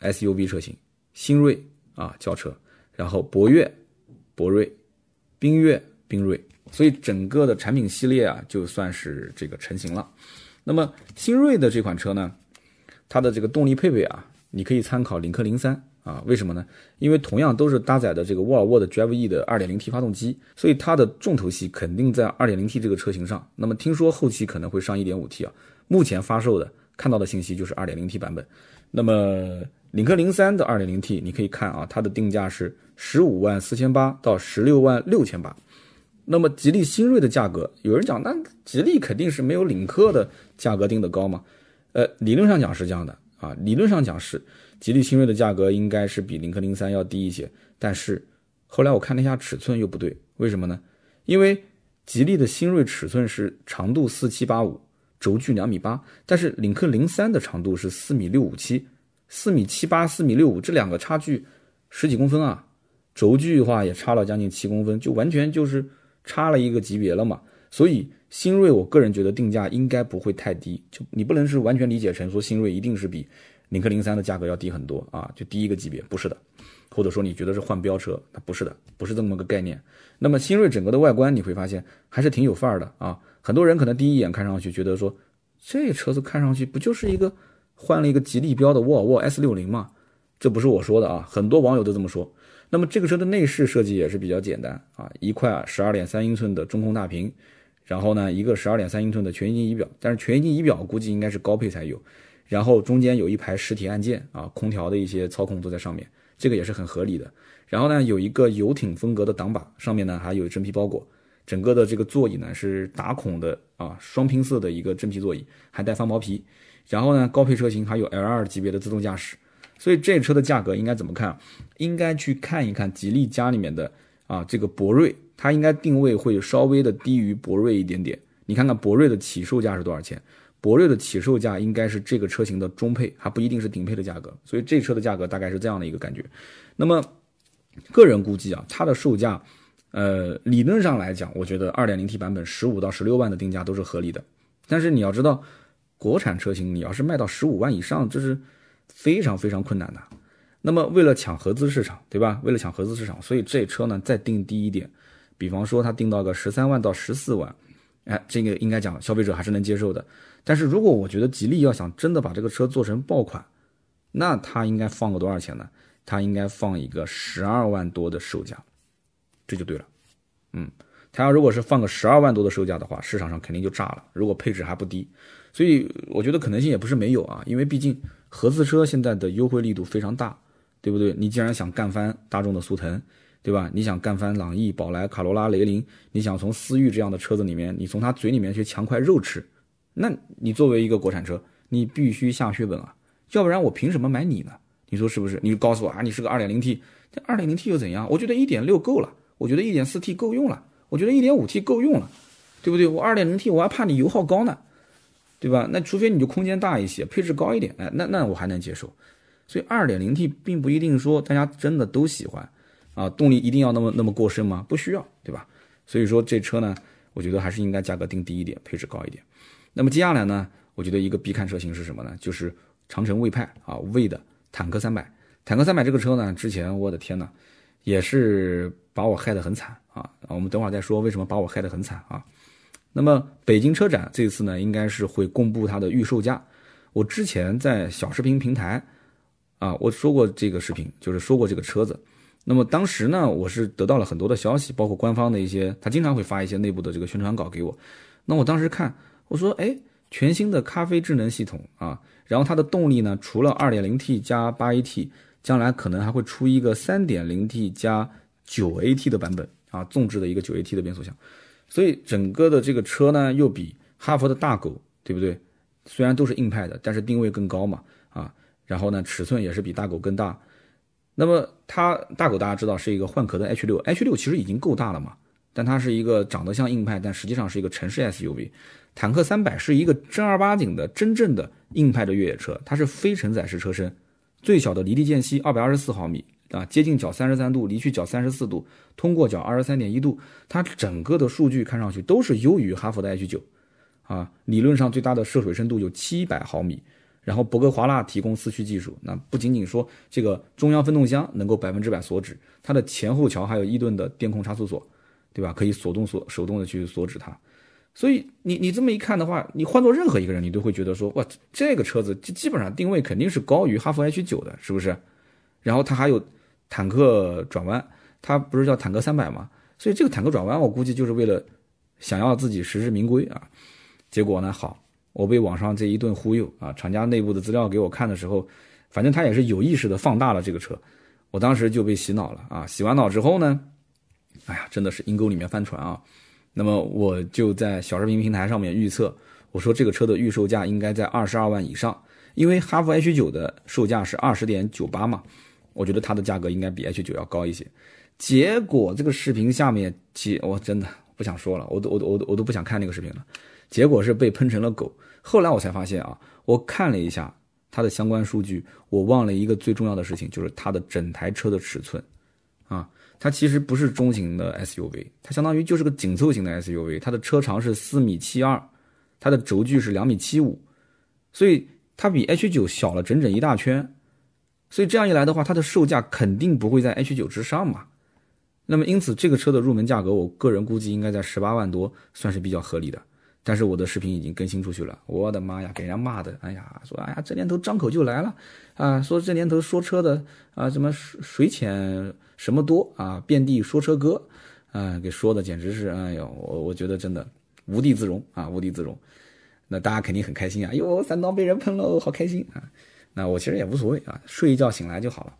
SUV 车型，新锐啊轿车，然后博越、博瑞、缤越、缤瑞，所以整个的产品系列啊，就算是这个成型了。那么新锐的这款车呢，它的这个动力配备啊，你可以参考领克零三啊，为什么呢？因为同样都是搭载的这个沃尔沃的 Drive E 的 2.0T 发动机，所以它的重头戏肯定在 2.0T 这个车型上。那么听说后期可能会上 1.5T 啊，目前发售的看到的信息就是 2.0T 版本。那么领克零三的 2.0T 你可以看啊，它的定价是十五万四千八到十六万六千八。那么吉利新锐的价格，有人讲，那吉利肯定是没有领克的价格定的高嘛？呃，理论上讲是这样的啊，理论上讲是吉利新锐的价格应该是比领克零三要低一些，但是后来我看了一下尺寸又不对，为什么呢？因为吉利的新锐尺寸是长度四七八五，轴距两米八，但是领克零三的长度是四米六五七，四米七八四米六五这两个差距十几公分啊，轴距的话也差了将近七公分，就完全就是。差了一个级别了嘛，所以新锐我个人觉得定价应该不会太低，就你不能是完全理解成说新锐一定是比领克零三的价格要低很多啊，就低一个级别，不是的，或者说你觉得是换标车，那不是的，不是这么个概念。那么新锐整个的外观你会发现还是挺有范儿的啊，很多人可能第一眼看上去觉得说这车子看上去不就是一个换了一个吉利标的沃尔沃 S 六零嘛，这不是我说的啊，很多网友都这么说。那么这个车的内饰设计也是比较简单啊，一块十二点三英寸的中控大屏，然后呢一个十二点三英寸的全液晶仪表，但是全液晶仪表估计应该是高配才有，然后中间有一排实体按键啊，空调的一些操控都在上面，这个也是很合理的。然后呢有一个游艇风格的挡把，上面呢还有真皮包裹，整个的这个座椅呢是打孔的啊，双拼色的一个真皮座椅，还带翻毛皮。然后呢高配车型还有 L2 级别的自动驾驶。所以这车的价格应该怎么看？应该去看一看吉利家里面的啊，这个博瑞，它应该定位会稍微的低于博瑞一点点。你看看博瑞的起售价是多少钱？博瑞的起售价应该是这个车型的中配，还不一定是顶配的价格。所以这车的价格大概是这样的一个感觉。那么个人估计啊，它的售价，呃，理论上来讲，我觉得二点零 T 版本十五到十六万的定价都是合理的。但是你要知道，国产车型你要是卖到十五万以上，这是非常非常困难的。那么为了抢合资市场，对吧？为了抢合资市场，所以这车呢再定低一点，比方说它定到个十三万到十四万，哎，这个应该讲消费者还是能接受的。但是如果我觉得吉利要想真的把这个车做成爆款，那它应该放个多少钱呢？它应该放一个十二万多的售价，这就对了。嗯，它要如果是放个十二万多的售价的话，市场上肯定就炸了。如果配置还不低，所以我觉得可能性也不是没有啊。因为毕竟合资车现在的优惠力度非常大，对不对？你既然想干翻大众的速腾，对吧？你想干翻朗逸、宝来、卡罗拉、雷凌，你想从思域这样的车子里面，你从他嘴里面去抢块肉吃，那你作为一个国产车，你必须下血本啊。要不然我凭什么买你呢？你说是不是？你告诉我啊，你是个 2.0T，这 2.0T 又怎样？我觉得1.6够了，我觉得 1.4T 够用了，我觉得 1.5T 够用了，对不对？我 2.0T 我还怕你油耗高呢，对吧？那除非你就空间大一些，配置高一点，哎，那那我还能接受。所以 2.0T 并不一定说大家真的都喜欢啊，动力一定要那么那么过剩吗？不需要，对吧？所以说这车呢，我觉得还是应该价格定低一点，配置高一点。那么接下来呢，我觉得一个必看车型是什么呢？就是长城魏派啊，魏的。坦克三百，坦克三百这个车呢，之前我的天呐，也是把我害得很惨啊！我们等会儿再说为什么把我害得很惨啊。那么北京车展这次呢，应该是会公布它的预售价。我之前在小视频平台啊，我说过这个视频，就是说过这个车子。那么当时呢，我是得到了很多的消息，包括官方的一些，他经常会发一些内部的这个宣传稿给我。那我当时看，我说，哎，全新的咖啡智能系统啊。然后它的动力呢，除了 2.0T 加 8AT，将来可能还会出一个 3.0T 加 9AT 的版本啊，纵置的一个 9AT 的变速箱。所以整个的这个车呢，又比哈佛的大狗，对不对？虽然都是硬派的，但是定位更高嘛啊。然后呢，尺寸也是比大狗更大。那么它大狗大家知道是一个换壳的 H6，H6 其实已经够大了嘛，但它是一个长得像硬派，但实际上是一个城市 SUV。坦克三百是一个正儿八经的真正的。硬派的越野车，它是非承载式车身，最小的离地间隙二百二十四毫米啊，接近角三十三度，离去角三十四度，通过角二十三点一度，它整个的数据看上去都是优于哈弗的 H 九啊，理论上最大的涉水深度有七百毫米，然后博格华纳提供四驱技术，那不仅仅说这个中央分动箱能够百分之百锁止，它的前后桥还有伊顿的电控差速锁，对吧？可以锁动锁手动的去锁止它。所以你你这么一看的话，你换做任何一个人，你都会觉得说，哇，这个车子基基本上定位肯定是高于哈弗 H 九的，是不是？然后它还有坦克转弯，它不是叫坦克三百吗？所以这个坦克转弯，我估计就是为了想要自己实至名归啊。结果呢，好，我被网上这一顿忽悠啊，厂家内部的资料给我看的时候，反正他也是有意识的放大了这个车，我当时就被洗脑了啊。洗完脑之后呢，哎呀，真的是阴沟里面翻船啊。那么我就在小视频平台上面预测，我说这个车的预售价应该在二十二万以上，因为哈弗 H 九的售价是二十点九八嘛，我觉得它的价格应该比 H 九要高一些。结果这个视频下面，其我真的不想说了，我都我都我都我都不想看那个视频了。结果是被喷成了狗。后来我才发现啊，我看了一下它的相关数据，我忘了一个最重要的事情，就是它的整台车的尺寸啊。它其实不是中型的 SUV，它相当于就是个紧凑型的 SUV。它的车长是四米七二，它的轴距是两米七五，所以它比 H 九小了整整一大圈。所以这样一来的话，它的售价肯定不会在 H 九之上嘛。那么因此，这个车的入门价格，我个人估计应该在十八万多，算是比较合理的。但是我的视频已经更新出去了，我的妈呀，给人家骂的，哎呀，说哎呀，这年头张口就来了，啊，说这年头说车的啊，什么水水浅什么多啊，遍地说车哥，啊，给说的简直是，哎呦，我我觉得真的无地自容啊，无地自容。那大家肯定很开心啊，哟，三刀被人喷了，好开心啊。那我其实也无所谓啊，睡一觉醒来就好了。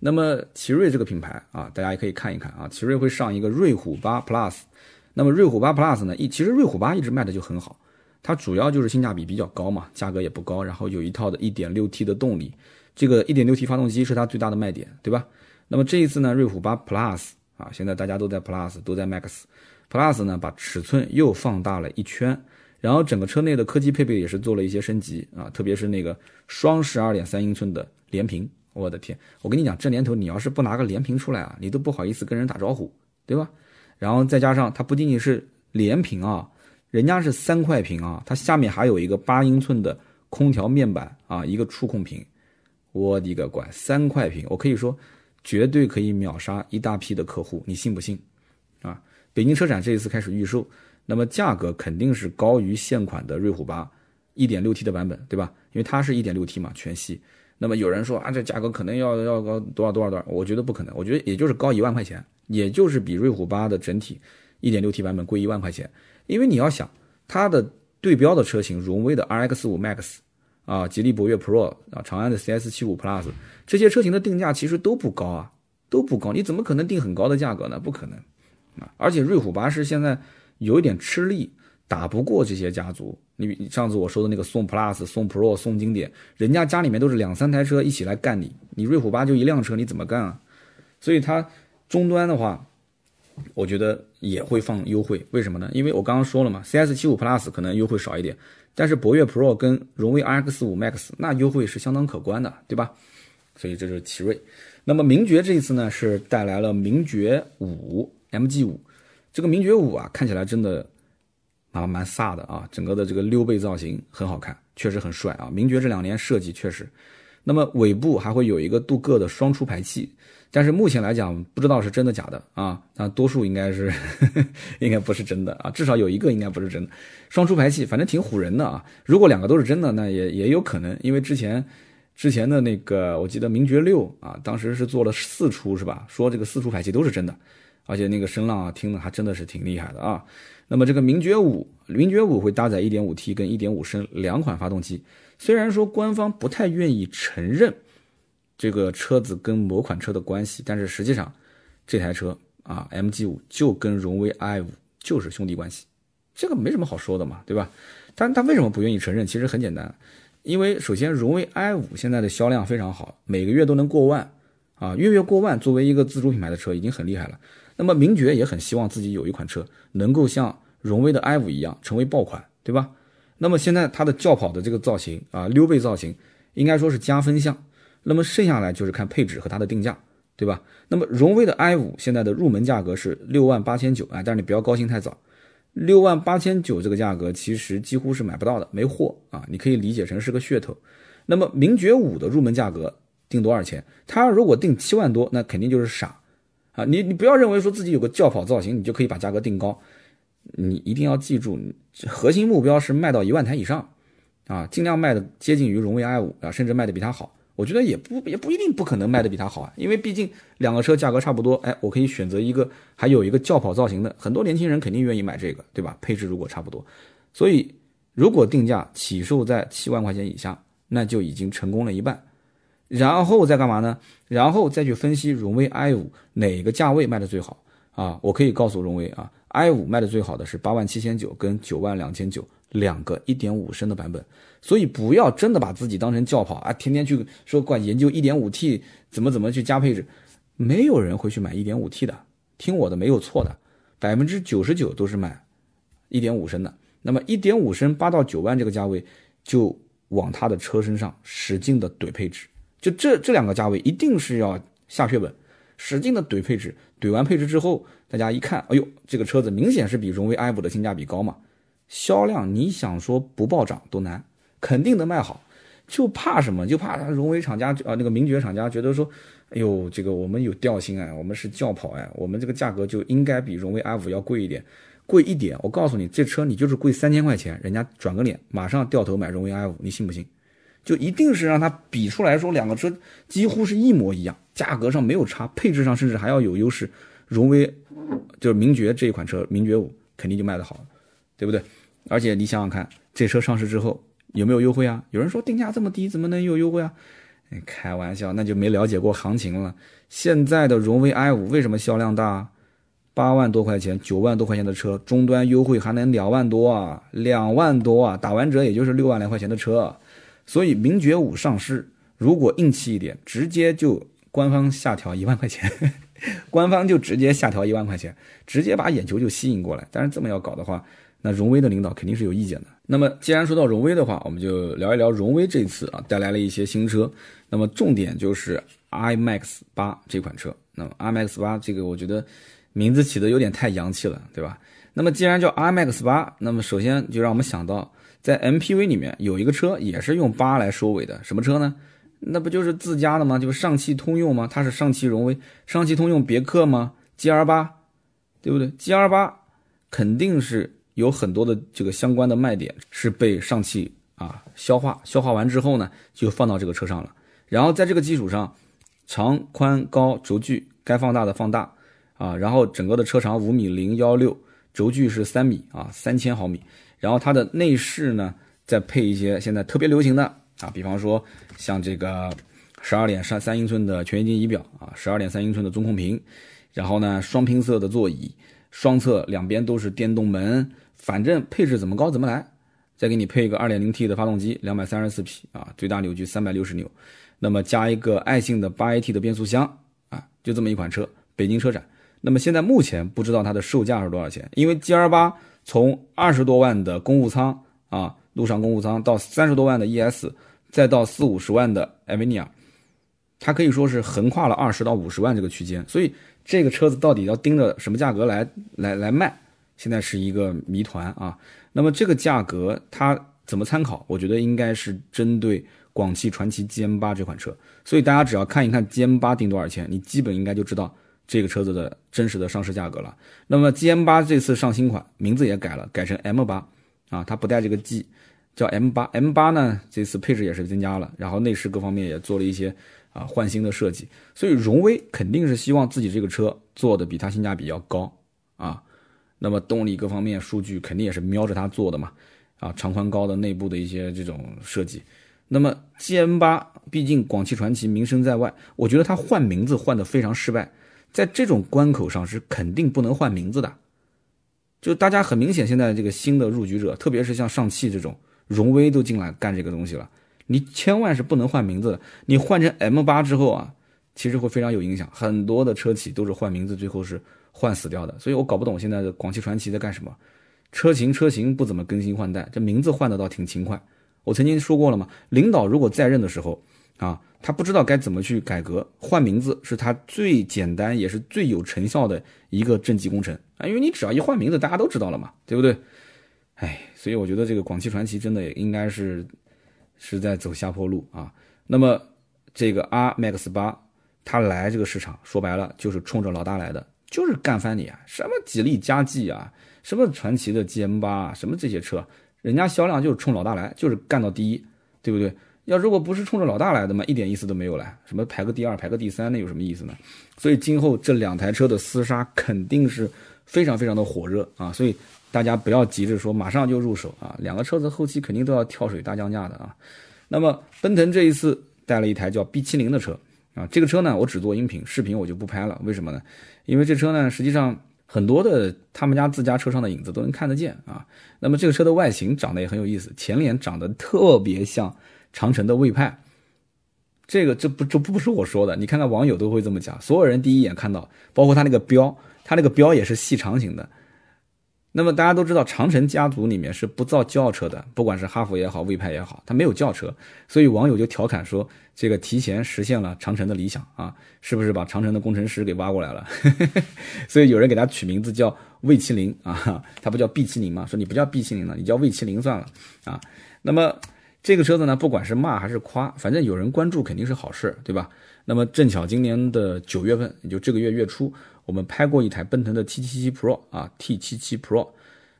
那么奇瑞这个品牌啊，大家也可以看一看啊，奇瑞会上一个瑞虎八 Plus。那么瑞虎八 Plus 呢？一其实瑞虎八一直卖的就很好，它主要就是性价比比较高嘛，价格也不高，然后有一套的 1.6T 的动力，这个 1.6T 发动机是它最大的卖点，对吧？那么这一次呢，瑞虎八 Plus 啊，现在大家都在 Plus，都在 Max，Plus 呢把尺寸又放大了一圈，然后整个车内的科技配备也是做了一些升级啊，特别是那个双十二点三英寸的连屏，我的天，我跟你讲，这年头你要是不拿个连屏出来啊，你都不好意思跟人打招呼，对吧？然后再加上它不仅仅是连屏啊，人家是三块屏啊，它下面还有一个八英寸的空调面板啊，一个触控屏。我的个乖，三块屏，我可以说绝对可以秒杀一大批的客户，你信不信？啊，北京车展这一次开始预售，那么价格肯定是高于现款的瑞虎八一点六 T 的版本，对吧？因为它是一点六 T 嘛，全系。那么有人说啊，这价格可能要要高多少多少多少？我觉得不可能，我觉得也就是高一万块钱，也就是比瑞虎八的整体一点六 T 版本贵一万块钱。因为你要想它的对标的车型，荣威的 RX 五 Max 啊，吉利博越 Pro 啊，长安的 CS 七五 Plus 这些车型的定价其实都不高啊，都不高。你怎么可能定很高的价格呢？不可能啊！而且瑞虎八是现在有一点吃力。打不过这些家族，你上次我说的那个宋 Plus、宋 Pro、宋经典，人家家里面都是两三台车一起来干你，你瑞虎八就一辆车，你怎么干啊？所以它终端的话，我觉得也会放优惠，为什么呢？因为我刚刚说了嘛，CS 七五 Plus 可能优惠少一点，但是博越 Pro 跟荣威 RX 五 Max 那优惠是相当可观的，对吧？所以这就是奇瑞。那么名爵这一次呢，是带来了名爵五 MG 五，这个名爵五啊，看起来真的。啊，蛮飒的啊，整个的这个溜背造型很好看，确实很帅啊。名爵这两年设计确实，那么尾部还会有一个镀铬的双出排气，但是目前来讲不知道是真的假的啊，那多数应该是 [laughs] 应该不是真的啊，至少有一个应该不是真的。双出排气反正挺唬人的啊，如果两个都是真的，那也也有可能，因为之前之前的那个我记得名爵六啊，当时是做了四出是吧？说这个四出排气都是真的，而且那个声浪啊听的还真的是挺厉害的啊。那么这个名爵五，名爵五会搭载 1.5T 跟1.5升两款发动机。虽然说官方不太愿意承认这个车子跟某款车的关系，但是实际上这台车啊，MG 五就跟荣威 i 五就是兄弟关系，这个没什么好说的嘛，对吧？但他为什么不愿意承认？其实很简单，因为首先荣威 i 五现在的销量非常好，每个月都能过万啊，月月过万，作为一个自主品牌的车已经很厉害了。那么名爵也很希望自己有一款车能够像荣威的 i 五一样成为爆款，对吧？那么现在它的轿跑的这个造型啊，溜背造型应该说是加分项。那么剩下来就是看配置和它的定价，对吧？那么荣威的 i 五现在的入门价格是六万八千九啊，但是你不要高兴太早，六万八千九这个价格其实几乎是买不到的，没货啊，你可以理解成是个噱头。那么名爵五的入门价格定多少钱？它如果定七万多，那肯定就是傻。啊，你你不要认为说自己有个轿跑造型，你就可以把价格定高，你一定要记住，核心目标是卖到一万台以上，啊，尽量卖的接近于荣威 i 五啊，甚至卖的比它好。我觉得也不也不一定不可能卖的比它好啊，因为毕竟两个车价格差不多，哎，我可以选择一个还有一个轿跑造型的，很多年轻人肯定愿意买这个，对吧？配置如果差不多，所以如果定价起售在七万块钱以下，那就已经成功了一半。然后再干嘛呢？然后再去分析荣威 i 五哪个价位卖的最好啊？我可以告诉荣威啊，i 五卖的最好的是八万七千九跟九万两千九两个一点五升的版本。所以不要真的把自己当成轿跑啊，天天去说管研究一点五 T 怎么怎么去加配置，没有人会去买一点五 T 的。听我的，没有错的，百分之九十九都是买一点五升的。那么一点五升八到九万这个价位，就往它的车身上使劲的怼配置。就这这两个价位一定是要下血本，使劲的怼配置，怼完配置之后，大家一看，哎呦，这个车子明显是比荣威 i 五的性价比高嘛，销量你想说不暴涨都难，肯定能卖好，就怕什么？就怕荣威厂家啊那个名爵厂家觉得说，哎呦，这个我们有调性哎，我们是轿跑哎，我们这个价格就应该比荣威 i 五要贵一点，贵一点，我告诉你，这车你就是贵三千块钱，人家转个脸马上掉头买荣威 i 五，你信不信？就一定是让它比出来说两个车几乎是一模一样，价格上没有差，配置上甚至还要有优势。荣威就是名爵这一款车，名爵五肯定就卖得好，对不对？而且你想想看，这车上市之后有没有优惠啊？有人说定价这么低，怎么能有优惠啊？开玩笑，那就没了解过行情了。现在的荣威 i 五为什么销量大？八万多块钱、九万多块钱的车，终端优惠还能两万多啊？两万多啊，打完折也就是六万来块钱的车。所以名爵五上市，如果硬气一点，直接就官方下调一万块钱，[laughs] 官方就直接下调一万块钱，直接把眼球就吸引过来。但是这么要搞的话，那荣威的领导肯定是有意见的。那么既然说到荣威的话，我们就聊一聊荣威这次啊带来了一些新车。那么重点就是 iMAX 八这款车。那么 iMAX 八这个我觉得名字起的有点太洋气了，对吧？那么既然叫 iMAX 八，那么首先就让我们想到，在 MPV 里面有一个车也是用八来收尾的，什么车呢？那不就是自家的吗？就是上汽通用吗？它是上汽荣威、上汽通用别克吗？GR 八，对不对？GR 八肯定是有很多的这个相关的卖点是被上汽啊消化，消化完之后呢，就放到这个车上了。然后在这个基础上，长宽高轴距该放大的放大啊，然后整个的车长五米零幺六，轴距是三米啊，三千毫米。然后它的内饰呢，再配一些现在特别流行的。啊，比方说像这个十二点三三英寸的全液晶仪表啊，十二点三英寸的中控屏，然后呢双拼色的座椅，双侧两边都是电动门，反正配置怎么高怎么来。再给你配一个二点零 T 的发动机，两百三十四匹啊，最大扭矩三百六十牛，那么加一个爱信的八 AT 的变速箱啊，就这么一款车，北京车展。那么现在目前不知道它的售价是多少钱，因为 G R 八从二十多万的公务舱啊。路上公务舱到三十多万的 ES，再到四五十万的 Avinia，它可以说是横跨了二十到五十万这个区间，所以这个车子到底要盯着什么价格来来来卖，现在是一个谜团啊。那么这个价格它怎么参考？我觉得应该是针对广汽传祺 GM 八这款车，所以大家只要看一看 GM 八定多少钱，你基本应该就知道这个车子的真实的上市价格了。那么 GM 八这次上新款，名字也改了，改成 M 八。啊，它不带这个 G，叫 M 八，M 八呢，这次配置也是增加了，然后内饰各方面也做了一些啊换新的设计，所以荣威肯定是希望自己这个车做的比它性价比要高啊，那么动力各方面数据肯定也是瞄着它做的嘛，啊长宽高的内部的一些这种设计，那么 G M 八毕竟广汽传祺名声在外，我觉得它换名字换的非常失败，在这种关口上是肯定不能换名字的。就大家很明显，现在这个新的入局者，特别是像上汽这种，荣威都进来干这个东西了，你千万是不能换名字的。你换成 M 八之后啊，其实会非常有影响。很多的车企都是换名字，最后是换死掉的。所以我搞不懂现在的广汽传祺在干什么，车型车型不怎么更新换代，这名字换的倒挺勤快。我曾经说过了嘛，领导如果在任的时候啊。他不知道该怎么去改革，换名字是他最简单也是最有成效的一个政绩工程啊！因为你只要一换名字，大家都知道了嘛，对不对？哎，所以我觉得这个广汽传祺真的应该是是在走下坡路啊。那么这个 R Max 八，它来这个市场，说白了就是冲着老大来的，就是干翻你啊！什么吉利嘉际啊，什么传祺的 GM 八，什么这些车，人家销量就是冲老大来，就是干到第一，对不对？要如果不是冲着老大来的嘛，一点意思都没有了。什么排个第二、排个第三，那有什么意思呢？所以今后这两台车的厮杀肯定是非常非常的火热啊！所以大家不要急着说马上就入手啊，两个车子后期肯定都要跳水大降价的啊。那么奔腾这一次带了一台叫 B70 的车啊，这个车呢我只做音频，视频我就不拍了。为什么呢？因为这车呢实际上很多的他们家自家车上的影子都能看得见啊。那么这个车的外形长得也很有意思，前脸长得特别像。长城的魏派，这个这不这不是我说的，你看看网友都会这么讲，所有人第一眼看到，包括他那个标，他那个标也是细长型的。那么大家都知道，长城家族里面是不造轿车的，不管是哈弗也好，魏派也好，它没有轿车，所以网友就调侃说，这个提前实现了长城的理想啊，是不是把长城的工程师给挖过来了？[laughs] 所以有人给他取名字叫魏麒麟啊，他不叫 B 麒麟吗？说你不叫 B 麒麟了，你叫魏麒麟算了啊。那么。这个车子呢，不管是骂还是夸，反正有人关注肯定是好事，对吧？那么正巧今年的九月份，也就这个月月初，我们拍过一台奔腾的 T77 Pro 啊，T77 Pro。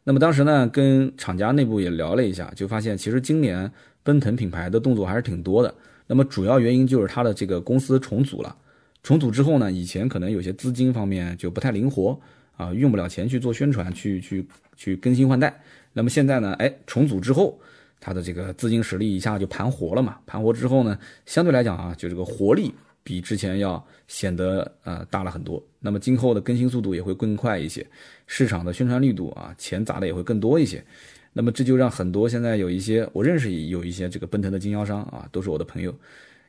那么当时呢，跟厂家内部也聊了一下，就发现其实今年奔腾品牌的动作还是挺多的。那么主要原因就是它的这个公司重组了，重组之后呢，以前可能有些资金方面就不太灵活啊，用不了钱去做宣传，去去去更新换代。那么现在呢，哎，重组之后。它的这个资金实力一下就盘活了嘛？盘活之后呢，相对来讲啊，就这个活力比之前要显得呃大了很多。那么今后的更新速度也会更快一些，市场的宣传力度啊，钱砸的也会更多一些。那么这就让很多现在有一些我认识有一些这个奔腾的经销商啊，都是我的朋友，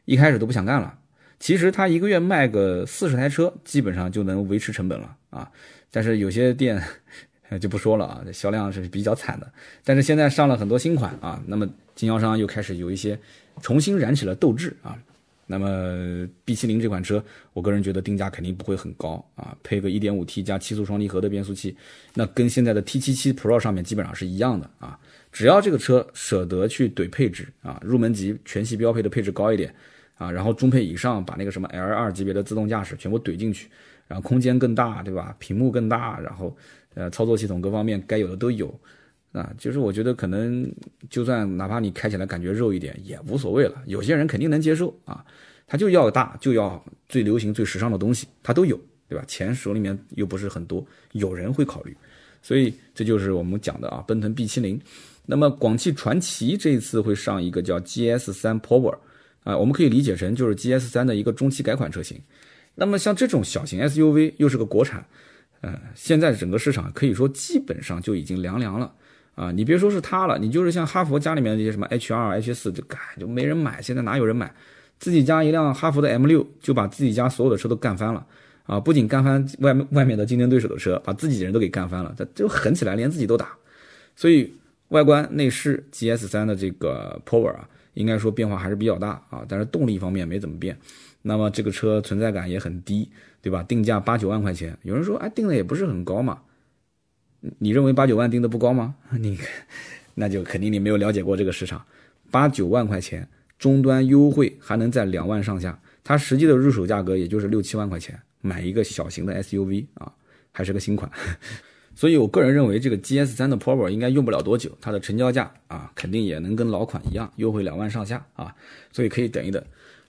一开始都不想干了，其实他一个月卖个四十台车，基本上就能维持成本了啊。但是有些店就不说了啊，销量是比较惨的。但是现在上了很多新款啊，那么经销商又开始有一些重新燃起了斗志啊。那么 B70 这款车，我个人觉得定价肯定不会很高啊，配个 1.5T 加七速双离合的变速器，那跟现在的 T77 Pro 上面基本上是一样的啊。只要这个车舍得去怼配置啊，入门级全系标配的配置高一点啊，然后中配以上把那个什么 L2 级别的自动驾驶全部怼进去，然后空间更大，对吧？屏幕更大，然后呃操作系统各方面该有的都有。啊，就是我觉得可能就算哪怕你开起来感觉肉一点也无所谓了，有些人肯定能接受啊，他就要大就要最流行最时尚的东西，他都有，对吧？钱手里面又不是很多，有人会考虑，所以这就是我们讲的啊，奔腾 B70。那么广汽传祺这一次会上一个叫 GS3 Power，啊，我们可以理解成就是 GS3 的一个中期改款车型。那么像这种小型 SUV 又是个国产，呃，现在整个市场可以说基本上就已经凉凉了。啊，你别说是它了，你就是像哈佛家里面的这些什么 H 二、H 四，就干就没人买。现在哪有人买？自己家一辆哈弗的 M 六就把自己家所有的车都干翻了啊！不仅干翻外外面的竞争对手的车，把自己人都给干翻了，这就狠起来连自己都打。所以外观内饰 GS 三的这个 Power 啊，应该说变化还是比较大啊，但是动力方面没怎么变。那么这个车存在感也很低，对吧？定价八九万块钱，有人说哎，定的也不是很高嘛。你认为八九万定的不高吗？[laughs] 你，那就肯定你没有了解过这个市场。八九万块钱，终端优惠还能在两万上下，它实际的入手价格也就是六七万块钱，买一个小型的 SUV 啊，还是个新款。[laughs] 所以我个人认为，这个 GS3 的 Power 应该用不了多久，它的成交价啊，肯定也能跟老款一样，优惠两万上下啊，所以可以等一等。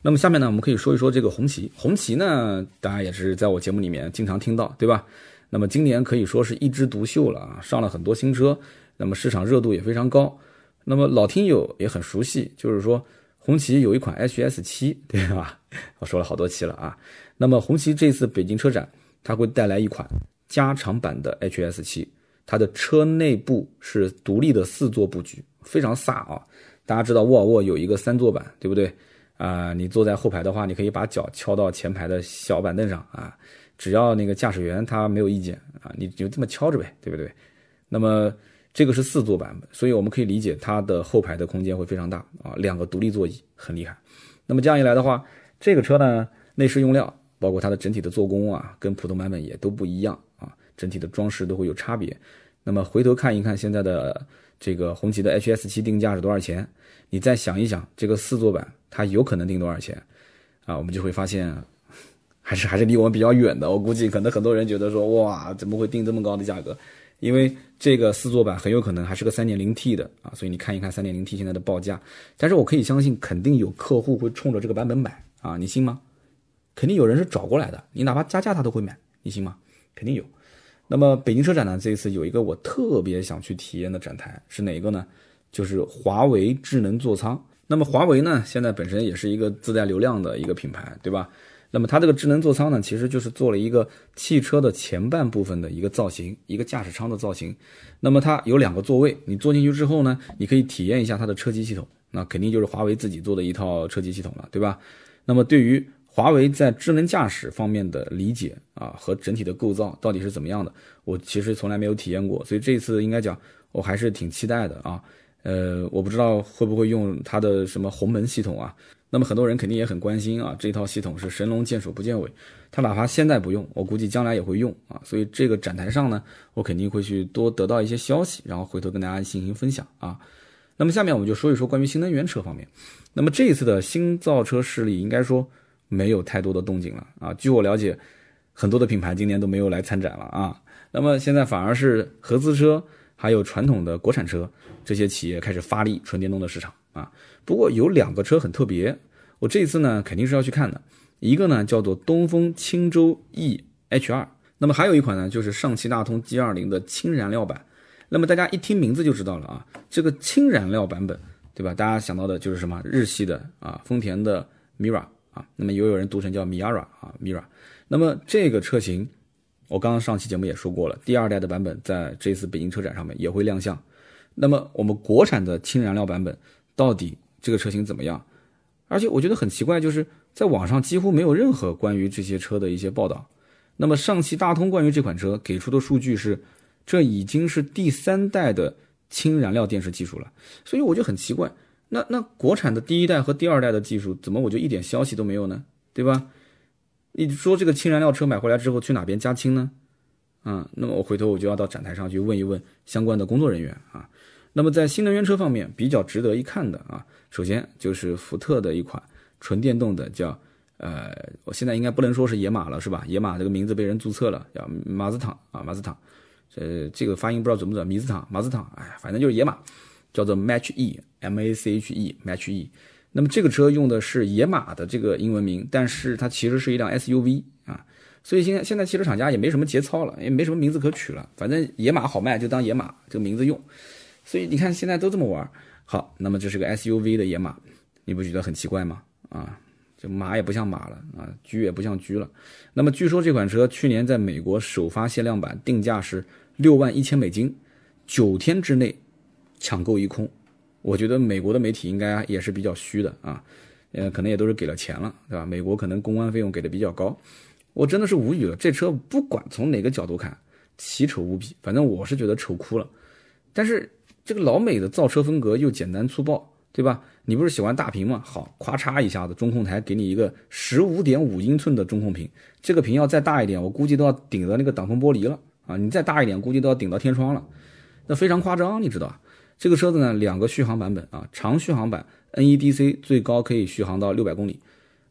那么下面呢，我们可以说一说这个红旗。红旗呢，大家也是在我节目里面经常听到，对吧？那么今年可以说是一枝独秀了啊，上了很多新车，那么市场热度也非常高。那么老听友也很熟悉，就是说红旗有一款 HS 七，对吧？我说了好多期了啊。那么红旗这次北京车展，它会带来一款加长版的 HS 七，它的车内部是独立的四座布局，非常飒啊。大家知道沃尔沃有一个三座版，对不对？啊，你坐在后排的话，你可以把脚敲到前排的小板凳上啊。只要那个驾驶员他没有意见啊，你就这么敲着呗，对不对？那么这个是四座版本，所以我们可以理解它的后排的空间会非常大啊，两个独立座椅很厉害。那么这样一来的话，这个车呢，内饰用料包括它的整体的做工啊，跟普通版本也都不一样啊，整体的装饰都会有差别。那么回头看一看现在的这个红旗的 HS 七定价是多少钱？你再想一想这个四座版它有可能定多少钱啊？我们就会发现。还是还是离我们比较远的，我估计可能很多人觉得说，哇，怎么会定这么高的价格？因为这个四座版很有可能还是个三点零 T 的啊，所以你看一看三点零 T 现在的报价。但是我可以相信，肯定有客户会冲着这个版本买啊，你信吗？肯定有人是找过来的，你哪怕加价他都会买，你信吗？肯定有。那么北京车展呢，这一次有一个我特别想去体验的展台是哪个呢？就是华为智能座舱。那么华为呢，现在本身也是一个自带流量的一个品牌，对吧？那么它这个智能座舱呢，其实就是做了一个汽车的前半部分的一个造型，一个驾驶舱的造型。那么它有两个座位，你坐进去之后呢，你可以体验一下它的车机系统，那肯定就是华为自己做的一套车机系统了，对吧？那么对于华为在智能驾驶方面的理解啊和整体的构造到底是怎么样的，我其实从来没有体验过，所以这次应该讲我还是挺期待的啊。呃，我不知道会不会用它的什么鸿蒙系统啊。那么很多人肯定也很关心啊，这套系统是神龙见首不见尾，它哪怕现在不用，我估计将来也会用啊，所以这个展台上呢，我肯定会去多得到一些消息，然后回头跟大家进行分享啊。那么下面我们就说一说关于新能源车方面，那么这一次的新造车势力应该说没有太多的动静了啊，据我了解，很多的品牌今年都没有来参展了啊，那么现在反而是合资车还有传统的国产车这些企业开始发力纯电动的市场。啊，不过有两个车很特别，我这一次呢肯定是要去看的。一个呢叫做东风轻舟 E H2，那么还有一款呢就是上汽大通 G20 的氢燃料版。那么大家一听名字就知道了啊，这个氢燃料版本，对吧？大家想到的就是什么日系的啊，丰田的 Mira 啊，那么也有人读成叫 Miara 啊，Mira。那么这个车型，我刚刚上期节目也说过了，第二代的版本在这次北京车展上面也会亮相。那么我们国产的氢燃料版本。到底这个车型怎么样？而且我觉得很奇怪，就是在网上几乎没有任何关于这些车的一些报道。那么上汽大通关于这款车给出的数据是，这已经是第三代的氢燃料电池技术了。所以我就很奇怪，那那国产的第一代和第二代的技术，怎么我就一点消息都没有呢？对吧？你说这个氢燃料车买回来之后去哪边加氢呢？啊，那么我回头我就要到展台上去问一问相关的工作人员啊。那么在新能源车方面，比较值得一看的啊，首先就是福特的一款纯电动的，叫呃，我现在应该不能说是野马了，是吧？野马这个名字被人注册了，叫马自坦啊，马自坦，呃，这个发音不知道准不准，米兹坦，马自坦，哎，反正就是野马，叫做 Match E，M A C H E，Match E。那么这个车用的是野马的这个英文名，但是它其实是一辆 SUV 啊，所以现在现在汽车厂家也没什么节操了，也没什么名字可取了，反正野马好卖就当野马这个名字用。所以你看，现在都这么玩好，那么这是个 SUV 的野马，你不觉得很奇怪吗？啊，这马也不像马了啊，驹也不像驹了。那么据说这款车去年在美国首发限量版，定价是六万一千美金，九天之内抢购一空。我觉得美国的媒体应该也是比较虚的啊，呃，可能也都是给了钱了，对吧？美国可能公关费用给的比较高。我真的是无语了，这车不管从哪个角度看，奇丑无比，反正我是觉得丑哭了。但是。这个老美的造车风格又简单粗暴，对吧？你不是喜欢大屏吗？好，咵嚓一下子，中控台给你一个十五点五英寸的中控屏，这个屏要再大一点，我估计都要顶到那个挡风玻璃了啊！你再大一点，估计都要顶到天窗了，那非常夸张，你知道这个车子呢，两个续航版本啊，长续航版 NEDC 最高可以续航到六百公里，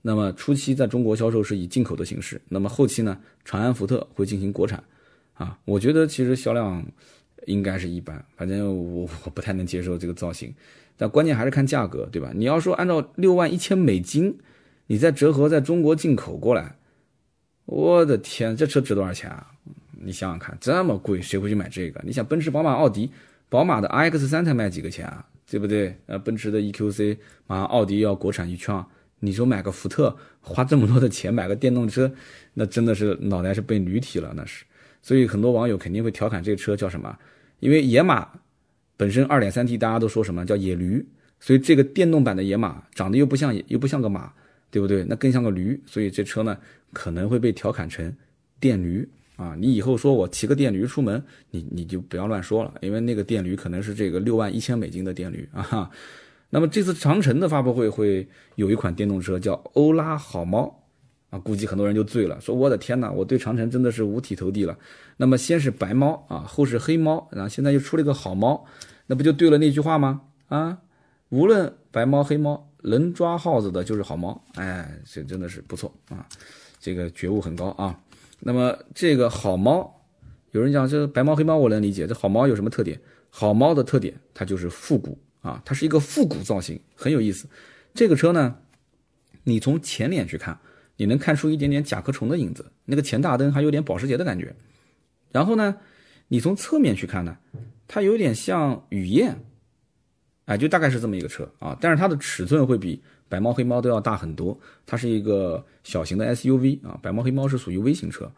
那么初期在中国销售是以进口的形式，那么后期呢，长安福特会进行国产啊，我觉得其实销量。应该是一般，反正我我不太能接受这个造型，但关键还是看价格，对吧？你要说按照六万一千美金，你再折合在中国进口过来，我的天，这车值多少钱啊？你想想看，这么贵，谁会去买这个？你想奔驰、宝马、奥迪，宝马的 iX 三才卖几个钱啊？对不对？呃，奔驰的 EQC，马上奥迪要国产一圈，你说买个福特，花这么多的钱买个电动车，那真的是脑袋是被驴踢了，那是。所以很多网友肯定会调侃这个车叫什么？因为野马本身二点三 T，大家都说什么叫野驴，所以这个电动版的野马长得又不像又不像个马，对不对？那更像个驴，所以这车呢可能会被调侃成电驴啊！你以后说我骑个电驴出门，你你就不要乱说了，因为那个电驴可能是这个六万一千美金的电驴啊。那么这次长城的发布会会有一款电动车叫欧拉好猫啊。估计很多人就醉了，说我的天哪，我对长城真的是五体投地了。那么先是白猫啊，后是黑猫，然后现在又出了一个好猫，那不就对了那句话吗？啊，无论白猫黑猫，能抓耗子的就是好猫。哎，这真的是不错啊，这个觉悟很高啊。那么这个好猫，有人讲这白猫黑猫我能理解，这好猫有什么特点？好猫的特点它就是复古啊，它是一个复古造型，很有意思。这个车呢，你从前脸去看。你能看出一点点甲壳虫的影子，那个前大灯还有点保时捷的感觉。然后呢，你从侧面去看呢，它有点像雨燕，哎，就大概是这么一个车啊。但是它的尺寸会比白猫黑猫都要大很多，它是一个小型的 SUV 啊。白猫黑猫是属于微型车。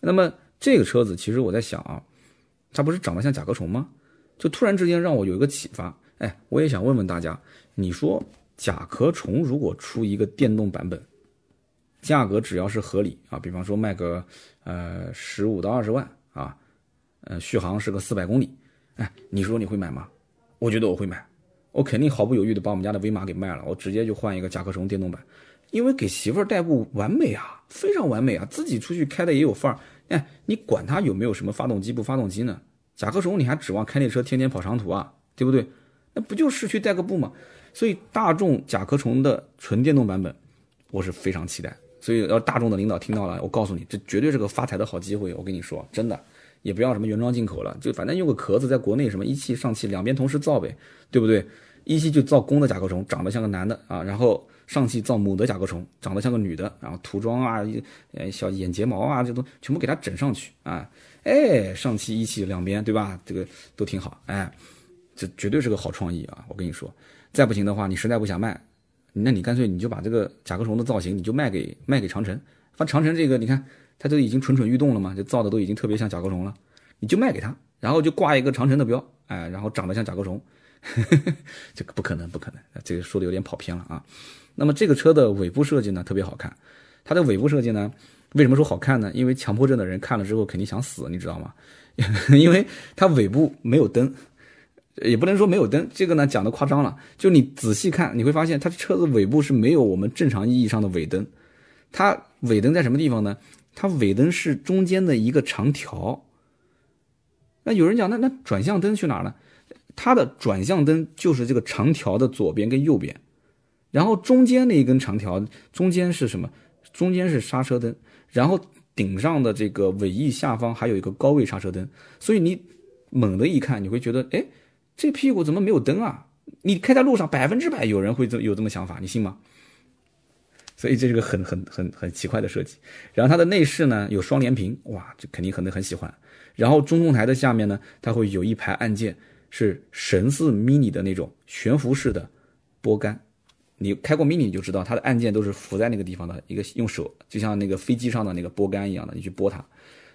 那么这个车子其实我在想啊，它不是长得像甲壳虫吗？就突然之间让我有一个启发，哎，我也想问问大家，你说甲壳虫如果出一个电动版本？价格只要是合理啊，比方说卖个呃十五到二十万啊，呃续航是个四百公里，哎，你说你会买吗？我觉得我会买，我肯定毫不犹豫的把我们家的威马给卖了，我直接就换一个甲壳虫电动版，因为给媳妇儿代步完美啊，非常完美啊，自己出去开的也有范儿。哎，你管它有没有什么发动机不发动机呢？甲壳虫你还指望开那车天天跑长途啊，对不对？那不就市区代个步吗？所以大众甲壳虫的纯电动版本，我是非常期待。所以要大众的领导听到了，我告诉你，这绝对是个发财的好机会。我跟你说，真的，也不要什么原装进口了，就反正用个壳子，在国内什么一汽、上汽两边同时造呗，对不对？一汽就造公的甲壳虫，长得像个男的啊，然后上汽造母的甲壳虫，长得像个女的，然后涂装啊，呃小眼睫毛啊，这都全部给它整上去啊，哎，上汽一汽两边对吧？这个都挺好，哎，这绝对是个好创意啊！我跟你说，再不行的话，你实在不想卖。那你干脆你就把这个甲壳虫的造型，你就卖给卖给长城。反正长城这个，你看它都已经蠢蠢欲动了嘛，就造的都已经特别像甲壳虫了，你就卖给他，然后就挂一个长城的标，哎，然后长得像甲壳虫，[laughs] 这个不可能，不可能，这个说的有点跑偏了啊。那么这个车的尾部设计呢特别好看，它的尾部设计呢为什么说好看呢？因为强迫症的人看了之后肯定想死，你知道吗？[laughs] 因为它尾部没有灯，也不能说没有灯，这个呢讲的夸张了。就你仔细看，你会发现它车子尾部是没有我们正常意义上的尾灯，它尾灯在什么地方呢？它尾灯是中间的一个长条。那有人讲，那那转向灯去哪了？它的转向灯就是这个长条的左边跟右边，然后中间那一根长条中间是什么？中间是刹车灯，然后顶上的这个尾翼下方还有一个高位刹车灯。所以你猛的一看，你会觉得，哎，这屁股怎么没有灯啊？你开在路上，百分之百有人会这有这么想法，你信吗？所以这是个很很很很奇怪的设计。然后它的内饰呢有双联屏，哇，这肯定很多很喜欢。然后中控台的下面呢，它会有一排按键，是神似 mini 的那种悬浮式的拨杆。你开过 mini 你就知道，它的按键都是浮在那个地方的，一个用手，就像那个飞机上的那个拨杆一样的，你去拨它。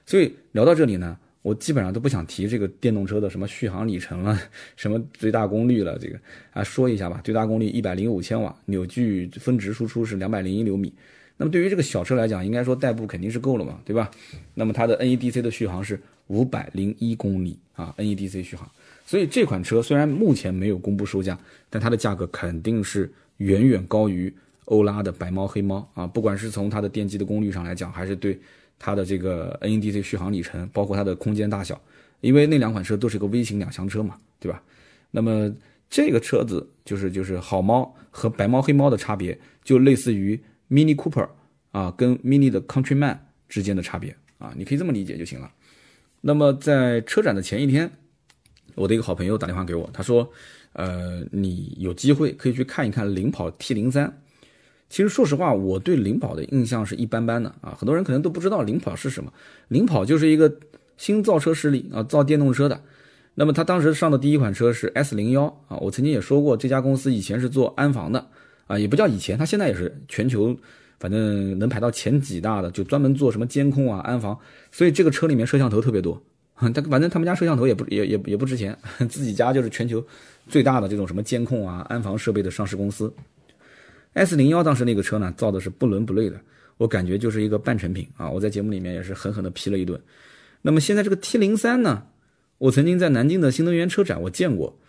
所以聊到这里呢，我基本上都不想提这个电动车的什么续航里程了，什么最大功率了，这个啊说一下吧，最大功率一百零五千瓦，扭矩峰值输出是两百零一牛米。那么对于这个小车来讲，应该说代步肯定是够了嘛，对吧？那么它的 NEDC 的续航是。五百零一公里啊，NEDC 续航，所以这款车虽然目前没有公布售价，但它的价格肯定是远远高于欧拉的白猫黑猫啊！不管是从它的电机的功率上来讲，还是对它的这个 NEDC 续航里程，包括它的空间大小，因为那两款车都是一个微型两厢车嘛，对吧？那么这个车子就是就是好猫和白猫黑猫的差别，就类似于 Mini Cooper 啊跟 Mini 的 Countryman 之间的差别啊，你可以这么理解就行了。那么在车展的前一天，我的一个好朋友打电话给我，他说：“呃，你有机会可以去看一看领跑 T 零三。”其实说实话，我对领跑的印象是一般般的啊。很多人可能都不知道领跑是什么。领跑就是一个新造车势力啊，造电动车的。那么他当时上的第一款车是 S 零幺啊。我曾经也说过，这家公司以前是做安防的啊，也不叫以前，他现在也是全球。反正能排到前几大的，就专门做什么监控啊、安防，所以这个车里面摄像头特别多。[laughs] 他反正他们家摄像头也不也也也不值钱，[laughs] 自己家就是全球最大的这种什么监控啊、安防设备的上市公司。S 零幺当时那个车呢，造的是不伦不类的，我感觉就是一个半成品啊。我在节目里面也是狠狠的批了一顿。那么现在这个 T 零三呢，我曾经在南京的新能源车展我见过，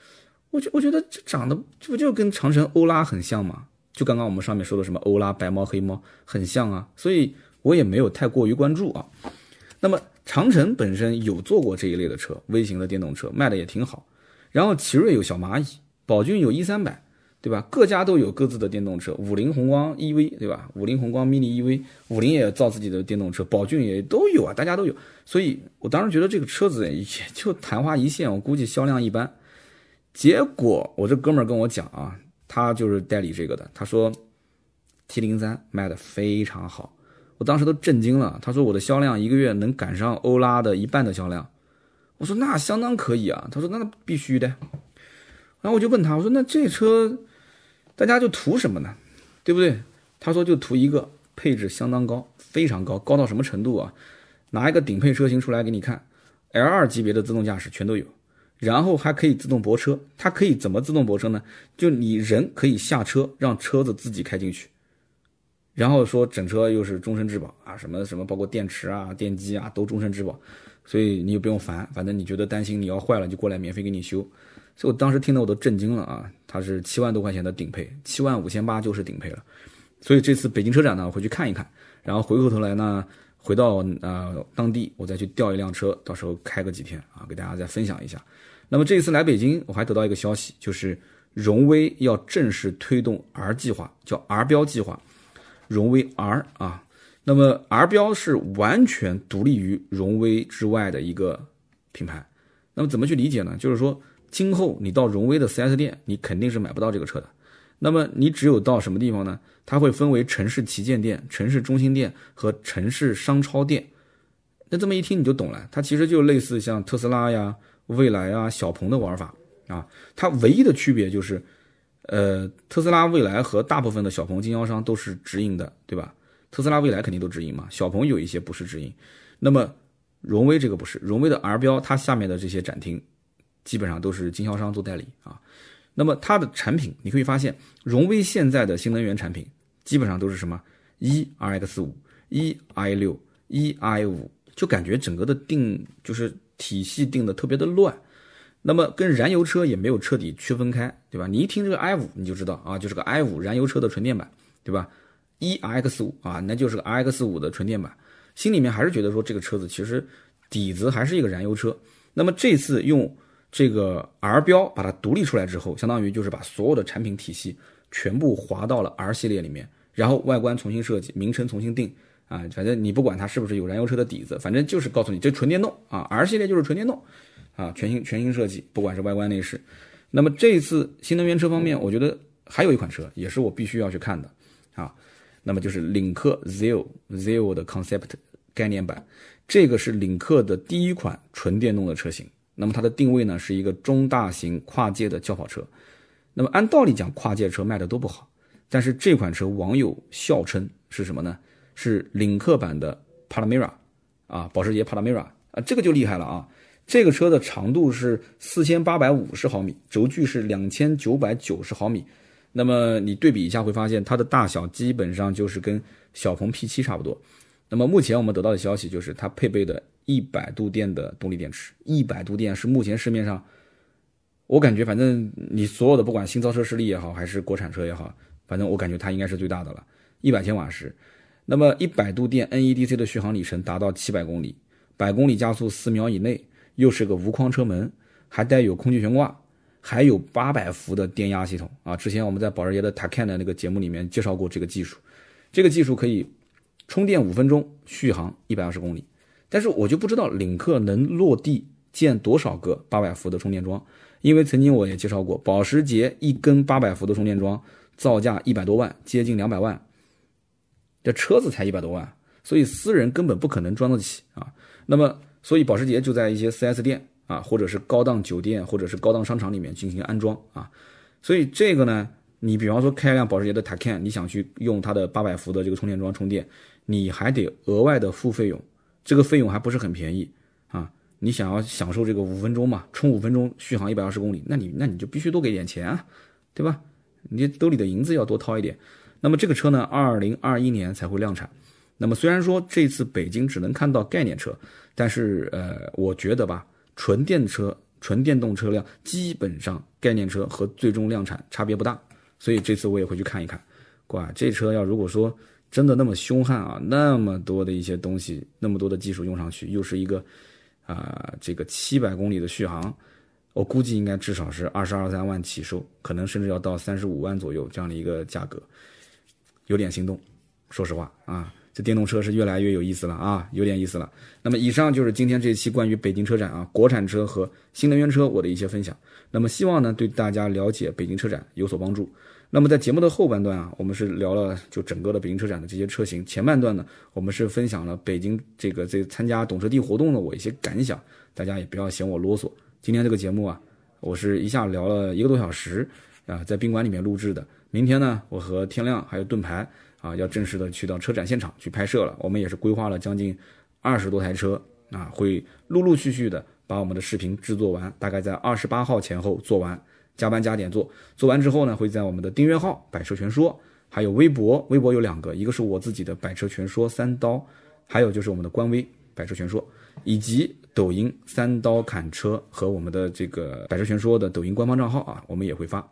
我觉我觉得这长得这不就跟长城欧拉很像吗？就刚刚我们上面说的什么欧拉白猫黑猫很像啊，所以我也没有太过于关注啊。那么长城本身有做过这一类的车，微型的电动车卖的也挺好。然后奇瑞有小蚂蚁，宝骏有一三百，对吧？各家都有各自的电动车。五菱宏光 EV，对吧？五菱宏光 mini EV，五菱也造自己的电动车，宝骏也都有啊，大家都有。所以我当时觉得这个车子也 [laughs] 就昙花一现，我估计销量一般。结果我这哥们儿跟我讲啊。他就是代理这个的。他说，T 零三卖的非常好，我当时都震惊了。他说我的销量一个月能赶上欧拉的一半的销量。我说那相当可以啊。他说那必须的。然后我就问他，我说那这车大家就图什么呢？对不对？他说就图一个配置相当高，非常高，高到什么程度啊？拿一个顶配车型出来给你看，L 二级别的自动驾驶全都有。然后还可以自动泊车，它可以怎么自动泊车呢？就你人可以下车，让车子自己开进去。然后说整车又是终身质保啊，什么什么包括电池啊、电机啊都终身质保，所以你也不用烦，反正你觉得担心你要坏了就过来免费给你修。所以我当时听得我都震惊了啊！它是七万多块钱的顶配，七万五千八就是顶配了。所以这次北京车展呢，我回去看一看，然后回过头来呢，回到呃当地我再去调一辆车，到时候开个几天啊，给大家再分享一下。那么这一次来北京，我还得到一个消息，就是荣威要正式推动 R 计划，叫 R 标计划，荣威 R 啊。那么 R 标是完全独立于荣威之外的一个品牌。那么怎么去理解呢？就是说，今后你到荣威的 4S 店，你肯定是买不到这个车的。那么你只有到什么地方呢？它会分为城市旗舰店、城市中心店和城市商超店。那这么一听你就懂了，它其实就类似像特斯拉呀。蔚来啊，小鹏的玩法啊，它唯一的区别就是，呃，特斯拉、蔚来和大部分的小鹏经销商都是直营的，对吧？特斯拉、未来肯定都直营嘛，小鹏有一些不是直营。那么荣威这个不是，荣威的 R 标，它下面的这些展厅，基本上都是经销商做代理啊。那么它的产品，你可以发现，荣威现在的新能源产品基本上都是什么一 RX 五、一 i 六、一 i 五，就感觉整个的定就是体系定的特别的乱。那么跟燃油车也没有彻底区分开，对吧？你一听这个 i 五，你就知道啊，就是个 i 五燃油车的纯电版，对吧？一 RX 五啊，那就是个 RX 五的纯电版，心里面还是觉得说这个车子其实底子还是一个燃油车。那么这次用这个 R 标把它独立出来之后，相当于就是把所有的产品体系全部划到了 R 系列里面，然后外观重新设计，名称重新定啊，反正你不管它是不是有燃油车的底子，反正就是告诉你这纯电动啊，R 系列就是纯电动。啊，全新全新设计，不管是外观内饰。那么这次新能源车方面，我觉得还有一款车也是我必须要去看的。那么就是领克 Zeo Zeo 的 Concept 概念版，这个是领克的第一款纯电动的车型。那么它的定位呢是一个中大型跨界的轿跑车。那么按道理讲，跨界车卖的都不好，但是这款车网友笑称是什么呢？是领克版的 Panamera 啊，保时捷 Panamera 啊，这个就厉害了啊。这个车的长度是四千八百五十毫米，轴距是两千九百九十毫米。那么你对比一下，会发现它的大小基本上就是跟小鹏 P7 差不多。那么目前我们得到的消息就是，它配备的一百度电的动力电池，一百度电是目前市面上，我感觉反正你所有的不管新造车势力也好，还是国产车也好，反正我感觉它应该是最大的了，一百千瓦时。那么一百度电 NEDC 的续航里程达到七百公里，百公里加速四秒以内。又是个无框车门，还带有空气悬挂，还有八百伏的电压系统啊！之前我们在保时捷的 Taycan 的那个节目里面介绍过这个技术，这个技术可以充电五分钟，续航一百二十公里。但是我就不知道领克能落地建多少个八百伏的充电桩，因为曾经我也介绍过，保时捷一根八百伏的充电桩造价一百多万，接近两百万，这车子才一百多万，所以私人根本不可能装得起啊。那么。所以保时捷就在一些 4S 店啊，或者是高档酒店，或者是高档商场里面进行安装啊。所以这个呢，你比方说开一辆保时捷的 Taycan，你想去用它的800伏的这个充电桩充电，你还得额外的付费用，这个费用还不是很便宜啊。你想要享受这个五分钟嘛，充五分钟续航一百二十公里，那你那你就必须多给点钱啊，对吧？你兜里的银子要多掏一点。那么这个车呢，二零二一年才会量产。那么虽然说这次北京只能看到概念车。但是，呃，我觉得吧，纯电车、纯电动车辆基本上概念车和最终量产差别不大，所以这次我也会去看一看。哇，这车要如果说真的那么凶悍啊，那么多的一些东西，那么多的技术用上去，又是一个啊，这个七百公里的续航，我估计应该至少是二十二三万起售，可能甚至要到三十五万左右这样的一个价格，有点心动，说实话啊。这电动车是越来越有意思了啊，有点意思了。那么以上就是今天这期关于北京车展啊，国产车和新能源车我的一些分享。那么希望呢对大家了解北京车展有所帮助。那么在节目的后半段啊，我们是聊了就整个的北京车展的这些车型。前半段呢，我们是分享了北京这个这参加懂车帝活动的我一些感想，大家也不要嫌我啰嗦。今天这个节目啊，我是一下聊了一个多小时啊，在宾馆里面录制的。明天呢，我和天亮还有盾牌。啊，要正式的去到车展现场去拍摄了。我们也是规划了将近二十多台车啊，会陆陆续续的把我们的视频制作完，大概在二十八号前后做完，加班加点做。做完之后呢，会在我们的订阅号“百车全说”，还有微博，微博有两个，一个是我自己的“百车全说三刀”，还有就是我们的官微“百车全说”，以及抖音“三刀砍车”和我们的这个“百车全说”的抖音官方账号啊，我们也会发。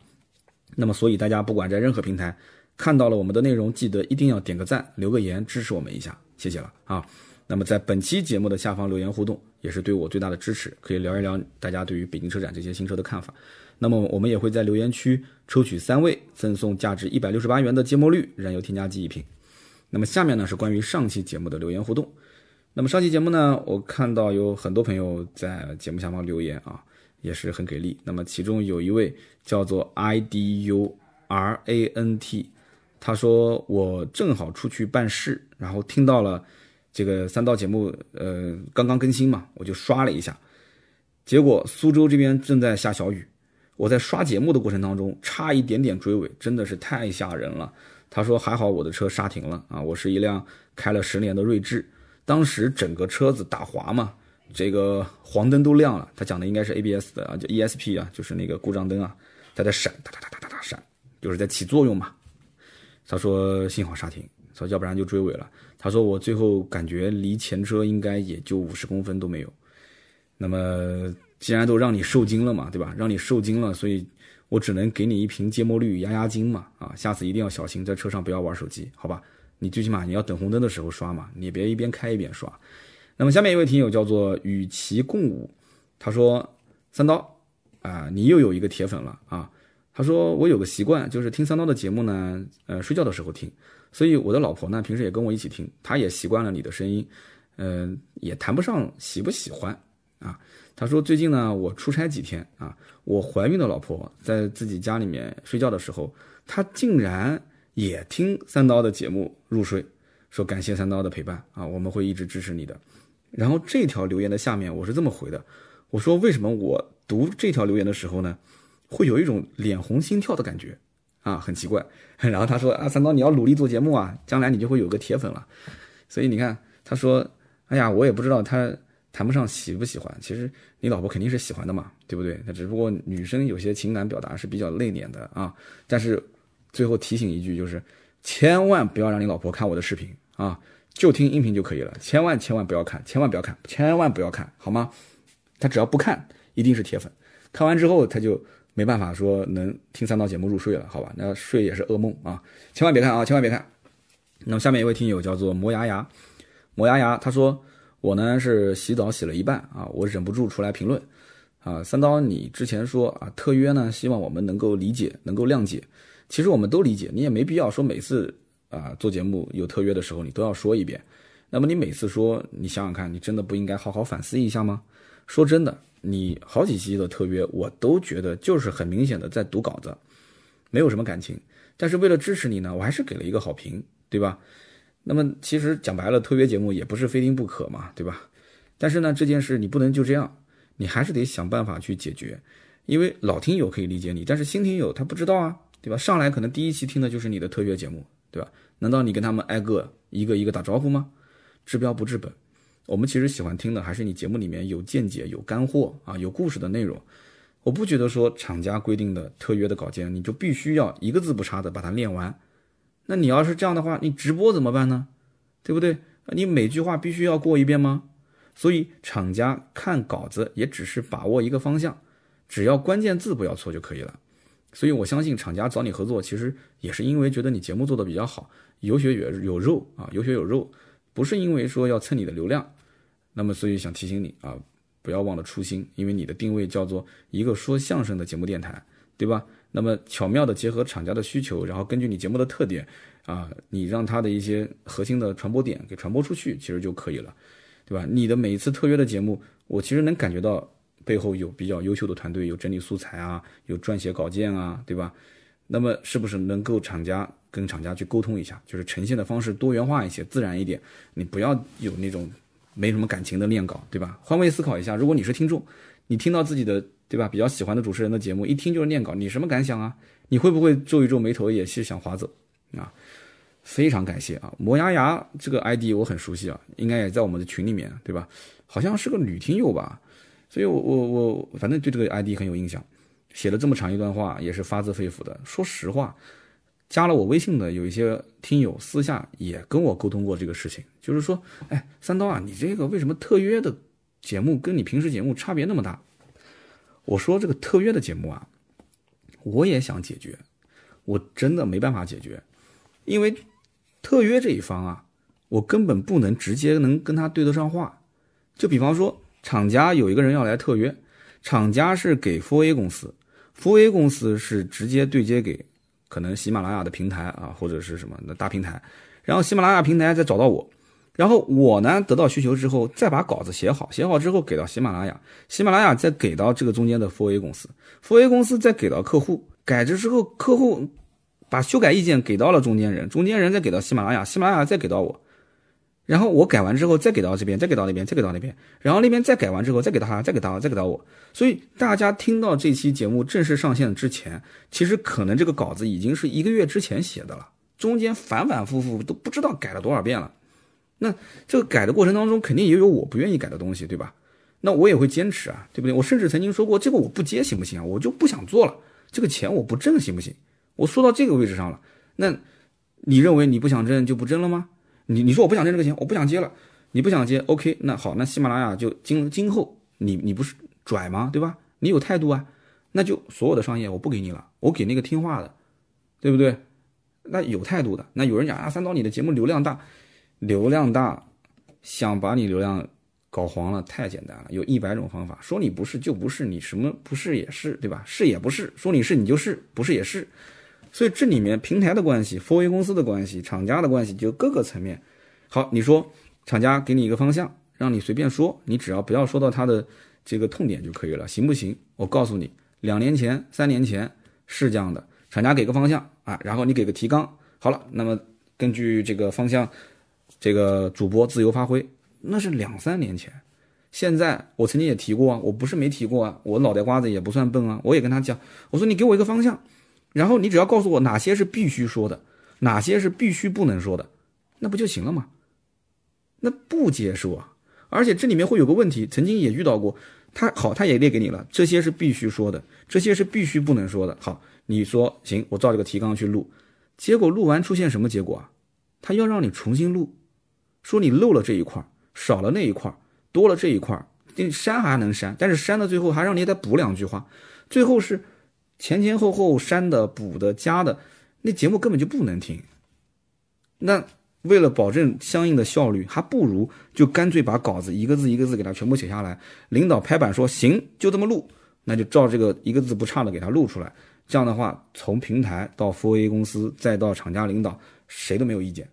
那么，所以大家不管在任何平台。看到了我们的内容，记得一定要点个赞，留个言支持我们一下，谢谢了啊。那么在本期节目的下方留言互动，也是对我最大的支持，可以聊一聊大家对于北京车展这些新车的看法。那么我们也会在留言区抽取三位，赠送价值一百六十八元的芥末绿燃油添加剂一瓶。那么下面呢是关于上期节目的留言互动。那么上期节目呢，我看到有很多朋友在节目下方留言啊，也是很给力。那么其中有一位叫做 I D U R A N T。他说：“我正好出去办事，然后听到了这个三刀节目，呃，刚刚更新嘛，我就刷了一下。结果苏州这边正在下小雨，我在刷节目的过程当中差一点点追尾，真的是太吓人了。”他说：“还好我的车刹停了啊，我是一辆开了十年的锐志，当时整个车子打滑嘛，这个黄灯都亮了，他讲的应该是 ABS 的啊，叫 ESP 啊，就是那个故障灯啊，它在闪，哒哒哒哒哒哒闪，就是在起作用嘛。他说幸好刹停，说要不然就追尾了。他说我最后感觉离前车应该也就五十公分都没有。那么既然都让你受惊了嘛，对吧？让你受惊了，所以我只能给你一瓶芥末绿压压惊嘛。啊，下次一定要小心，在车上不要玩手机，好吧？你最起码你要等红灯的时候刷嘛，你别一边开一边刷。那么下面一位听友叫做与其共舞，他说三刀啊，你又有一个铁粉了啊。他说我有个习惯，就是听三刀的节目呢，呃，睡觉的时候听。所以我的老婆呢，平时也跟我一起听，她也习惯了你的声音，嗯，也谈不上喜不喜欢啊。他说最近呢，我出差几天啊，我怀孕的老婆在自己家里面睡觉的时候，她竟然也听三刀的节目入睡，说感谢三刀的陪伴啊，我们会一直支持你的。然后这条留言的下面我是这么回的，我说为什么我读这条留言的时候呢，会有一种脸红心跳的感觉啊，很奇怪。[laughs] 然后他说啊，三刀你要努力做节目啊，将来你就会有个铁粉了。所以你看，他说，哎呀，我也不知道他谈不上喜不喜欢，其实你老婆肯定是喜欢的嘛，对不对？那只不过女生有些情感表达是比较内敛的啊。但是最后提醒一句，就是千万不要让你老婆看我的视频啊。就听音频就可以了，千万千万不要看，千万不要看，千万不要看，好吗？他只要不看，一定是铁粉。看完之后，他就没办法说能听三刀节目入睡了，好吧？那睡也是噩梦啊！千万别看啊，千万别看。那么下面一位听友叫做磨牙牙，磨牙牙，他说我呢是洗澡洗了一半啊，我忍不住出来评论啊，三刀，你之前说啊特约呢，希望我们能够理解，能够谅解，其实我们都理解，你也没必要说每次。啊，做节目有特约的时候，你都要说一遍。那么你每次说，你想想看，你真的不应该好好反思一下吗？说真的，你好几期的特约，我都觉得就是很明显的在读稿子，没有什么感情。但是为了支持你呢，我还是给了一个好评，对吧？那么其实讲白了，特约节目也不是非听不可嘛，对吧？但是呢，这件事你不能就这样，你还是得想办法去解决。因为老听友可以理解你，但是新听友他不知道啊，对吧？上来可能第一期听的就是你的特约节目。对吧？难道你跟他们挨个一个一个打招呼吗？治标不治本。我们其实喜欢听的还是你节目里面有见解、有干货啊、有故事的内容。我不觉得说厂家规定的特约的稿件，你就必须要一个字不差的把它练完。那你要是这样的话，你直播怎么办呢？对不对？你每句话必须要过一遍吗？所以厂家看稿子也只是把握一个方向，只要关键字不要错就可以了。所以，我相信厂家找你合作，其实也是因为觉得你节目做的比较好，有血有有肉啊，有血有肉，不是因为说要蹭你的流量。那么，所以想提醒你啊，不要忘了初心，因为你的定位叫做一个说相声的节目电台，对吧？那么巧妙的结合厂家的需求，然后根据你节目的特点啊，你让它的一些核心的传播点给传播出去，其实就可以了，对吧？你的每一次特约的节目，我其实能感觉到。背后有比较优秀的团队，有整理素材啊，有撰写稿件啊，对吧？那么是不是能够厂家跟厂家去沟通一下，就是呈现的方式多元化一些，自然一点？你不要有那种没什么感情的念稿，对吧？换位思考一下，如果你是听众，你听到自己的对吧比较喜欢的主持人的节目，一听就是念稿，你什么感想啊？你会不会皱一皱眉头，也是想划走啊？非常感谢啊，磨牙牙这个 ID 我很熟悉啊，应该也在我们的群里面，对吧？好像是个女听友吧？所以，我我我反正对这个 ID 很有印象，写了这么长一段话，也是发自肺腑的。说实话，加了我微信的有一些听友私下也跟我沟通过这个事情，就是说，哎，三刀啊，你这个为什么特约的节目跟你平时节目差别那么大？我说这个特约的节目啊，我也想解决，我真的没办法解决，因为特约这一方啊，我根本不能直接能跟他对得上话，就比方说。厂家有一个人要来特约，厂家是给 f A 公司 f A 公司是直接对接给可能喜马拉雅的平台啊，或者是什么的大平台，然后喜马拉雅平台再找到我，然后我呢得到需求之后，再把稿子写好，写好之后给到喜马拉雅，喜马拉雅再给到这个中间的 f A 公司 f A 公司再给到客户，改制之后，客户把修改意见给到了中间人，中间人再给到喜马拉雅，喜马拉雅再给到我。然后我改完之后，再给到这边，再给到那边，再给到那边，然后那边再改完之后，再给到他，再给到，再给到我。所以大家听到这期节目正式上线之前，其实可能这个稿子已经是一个月之前写的了，中间反反复复都不知道改了多少遍了。那这个改的过程当中，肯定也有我不愿意改的东西，对吧？那我也会坚持啊，对不对？我甚至曾经说过，这个我不接行不行啊？我就不想做了，这个钱我不挣行不行？我说到这个位置上了，那你认为你不想挣就不挣了吗？你你说我不想挣这个钱，我不想接了，你不想接，OK，那好，那喜马拉雅就今今后你你不是拽吗？对吧？你有态度啊，那就所有的商业我不给你了，我给那个听话的，对不对？那有态度的，那有人讲啊，三刀你的节目流量大，流量大，想把你流量搞黄了太简单了，有一百种方法，说你不是就不是，你什么不是也是，对吧？是也不是，说你是你就是，不是也是，所以这里面平台的关系、4A 公司的关系、厂家的关系，就各个层面。好，你说厂家给你一个方向，让你随便说，你只要不要说到他的这个痛点就可以了，行不行？我告诉你，两年前、三年前是这样的。厂家给个方向啊，然后你给个提纲，好了，那么根据这个方向，这个主播自由发挥，那是两三年前。现在我曾经也提过啊，我不是没提过啊，我脑袋瓜子也不算笨啊，我也跟他讲，我说你给我一个方向，然后你只要告诉我哪些是必须说的，哪些是必须不能说的，那不就行了吗？那不接受啊，而且这里面会有个问题，曾经也遇到过，他好，他也列给你了，这些是必须说的，这些是必须不能说的，好。你说行，我照这个提纲去录，结果录完出现什么结果啊？他要让你重新录，说你漏了这一块，少了那一块，多了这一块，你删还能删，但是删到最后还让你再补两句话，最后是前前后后删的、补的、加的，那节目根本就不能听。那为了保证相应的效率，还不如就干脆把稿子一个字一个字给他全部写下来，领导拍板说行，就这么录，那就照这个一个字不差的给他录出来。这样的话，从平台到 4A 公司，再到厂家领导，谁都没有意见。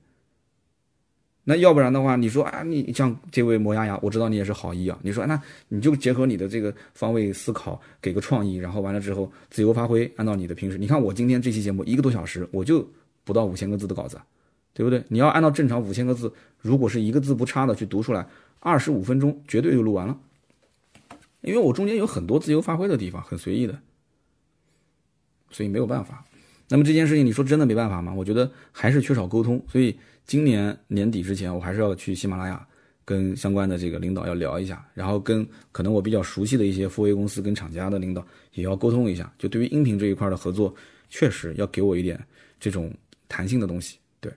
那要不然的话，你说啊，你像这位磨牙牙，我知道你也是好意啊。你说那你就结合你的这个方位思考，给个创意，然后完了之后自由发挥，按照你的平时。你看我今天这期节目一个多小时，我就不到五千个字的稿子，对不对？你要按照正常五千个字，如果是一个字不差的去读出来，二十五分钟绝对就录完了。因为我中间有很多自由发挥的地方，很随意的。所以没有办法，那么这件事情你说真的没办法吗？我觉得还是缺少沟通。所以今年年底之前，我还是要去喜马拉雅跟相关的这个领导要聊一下，然后跟可能我比较熟悉的一些富 A 公司跟厂家的领导也要沟通一下。就对于音频这一块的合作，确实要给我一点这种弹性的东西。对，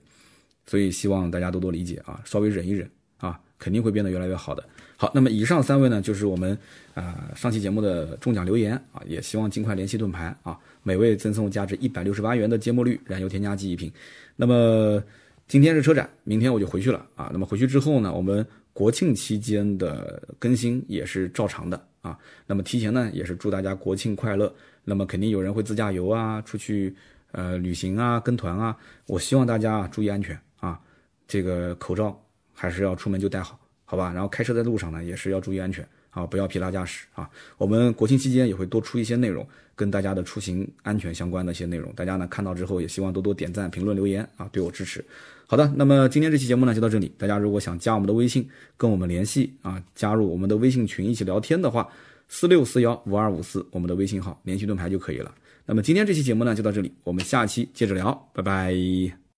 所以希望大家多多理解啊，稍微忍一忍啊，肯定会变得越来越好的。好，那么以上三位呢，就是我们啊上期节目的中奖留言啊，也希望尽快联系盾牌啊。每位赠送价值一百六十八元的芥末绿燃油添加剂一瓶。那么今天是车展，明天我就回去了啊。那么回去之后呢，我们国庆期间的更新也是照常的啊。那么提前呢，也是祝大家国庆快乐。那么肯定有人会自驾游啊，出去呃旅行啊，跟团啊。我希望大家啊注意安全啊，这个口罩还是要出门就戴好，好吧？然后开车在路上呢，也是要注意安全啊，不要疲劳驾驶啊。我们国庆期间也会多出一些内容。跟大家的出行安全相关的一些内容，大家呢看到之后也希望多多点赞、评论、留言啊，对我支持。好的，那么今天这期节目呢就到这里。大家如果想加我们的微信跟我们联系啊，加入我们的微信群一起聊天的话，四六四幺五二五四我们的微信号联系盾牌就可以了。那么今天这期节目呢就到这里，我们下期接着聊，拜拜。